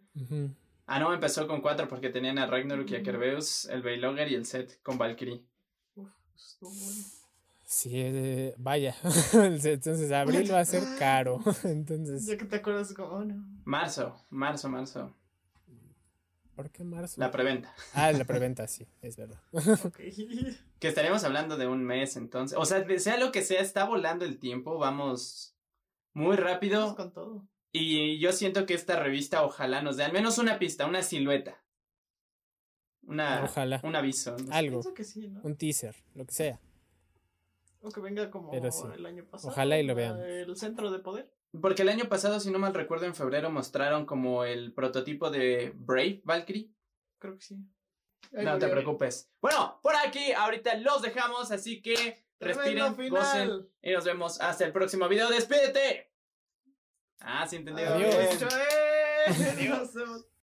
Ah, no, empezó con cuatro porque tenían a Ragnarok y a Kerbeus, el Veilogger y el set con Valkyrie. Uf, estuvo bueno. Sí, eh, vaya. Entonces abril va a ser caro. Entonces, Ya que te acuerdas, como, oh, no. Marzo, marzo, marzo. ¿por qué marzo? La preventa. Ah, la preventa, sí, es verdad. Ok. Que estaríamos hablando de un mes entonces. O sea, sea lo que sea, está volando el tiempo, vamos muy rápido. Vamos con todo. Y yo siento que esta revista ojalá nos dé al menos una pista, una silueta. Una, Ojalá. un aviso. no sé. Algo, Pienso que sí, ¿no? un teaser, lo que sea. O que venga como Pero sí. el año pasado. Ojalá y lo veamos. El centro de poder. Porque el año pasado, si no mal recuerdo, en febrero mostraron como el prototipo de Brave Valkyrie. Creo que sí. Ahí No te preocupes. Bueno, por aquí ahorita los dejamos, así que respiren, gocen y nos vemos hasta el próximo video. ¡Despídete! Ah, sí entendido. Adiós. Adiós.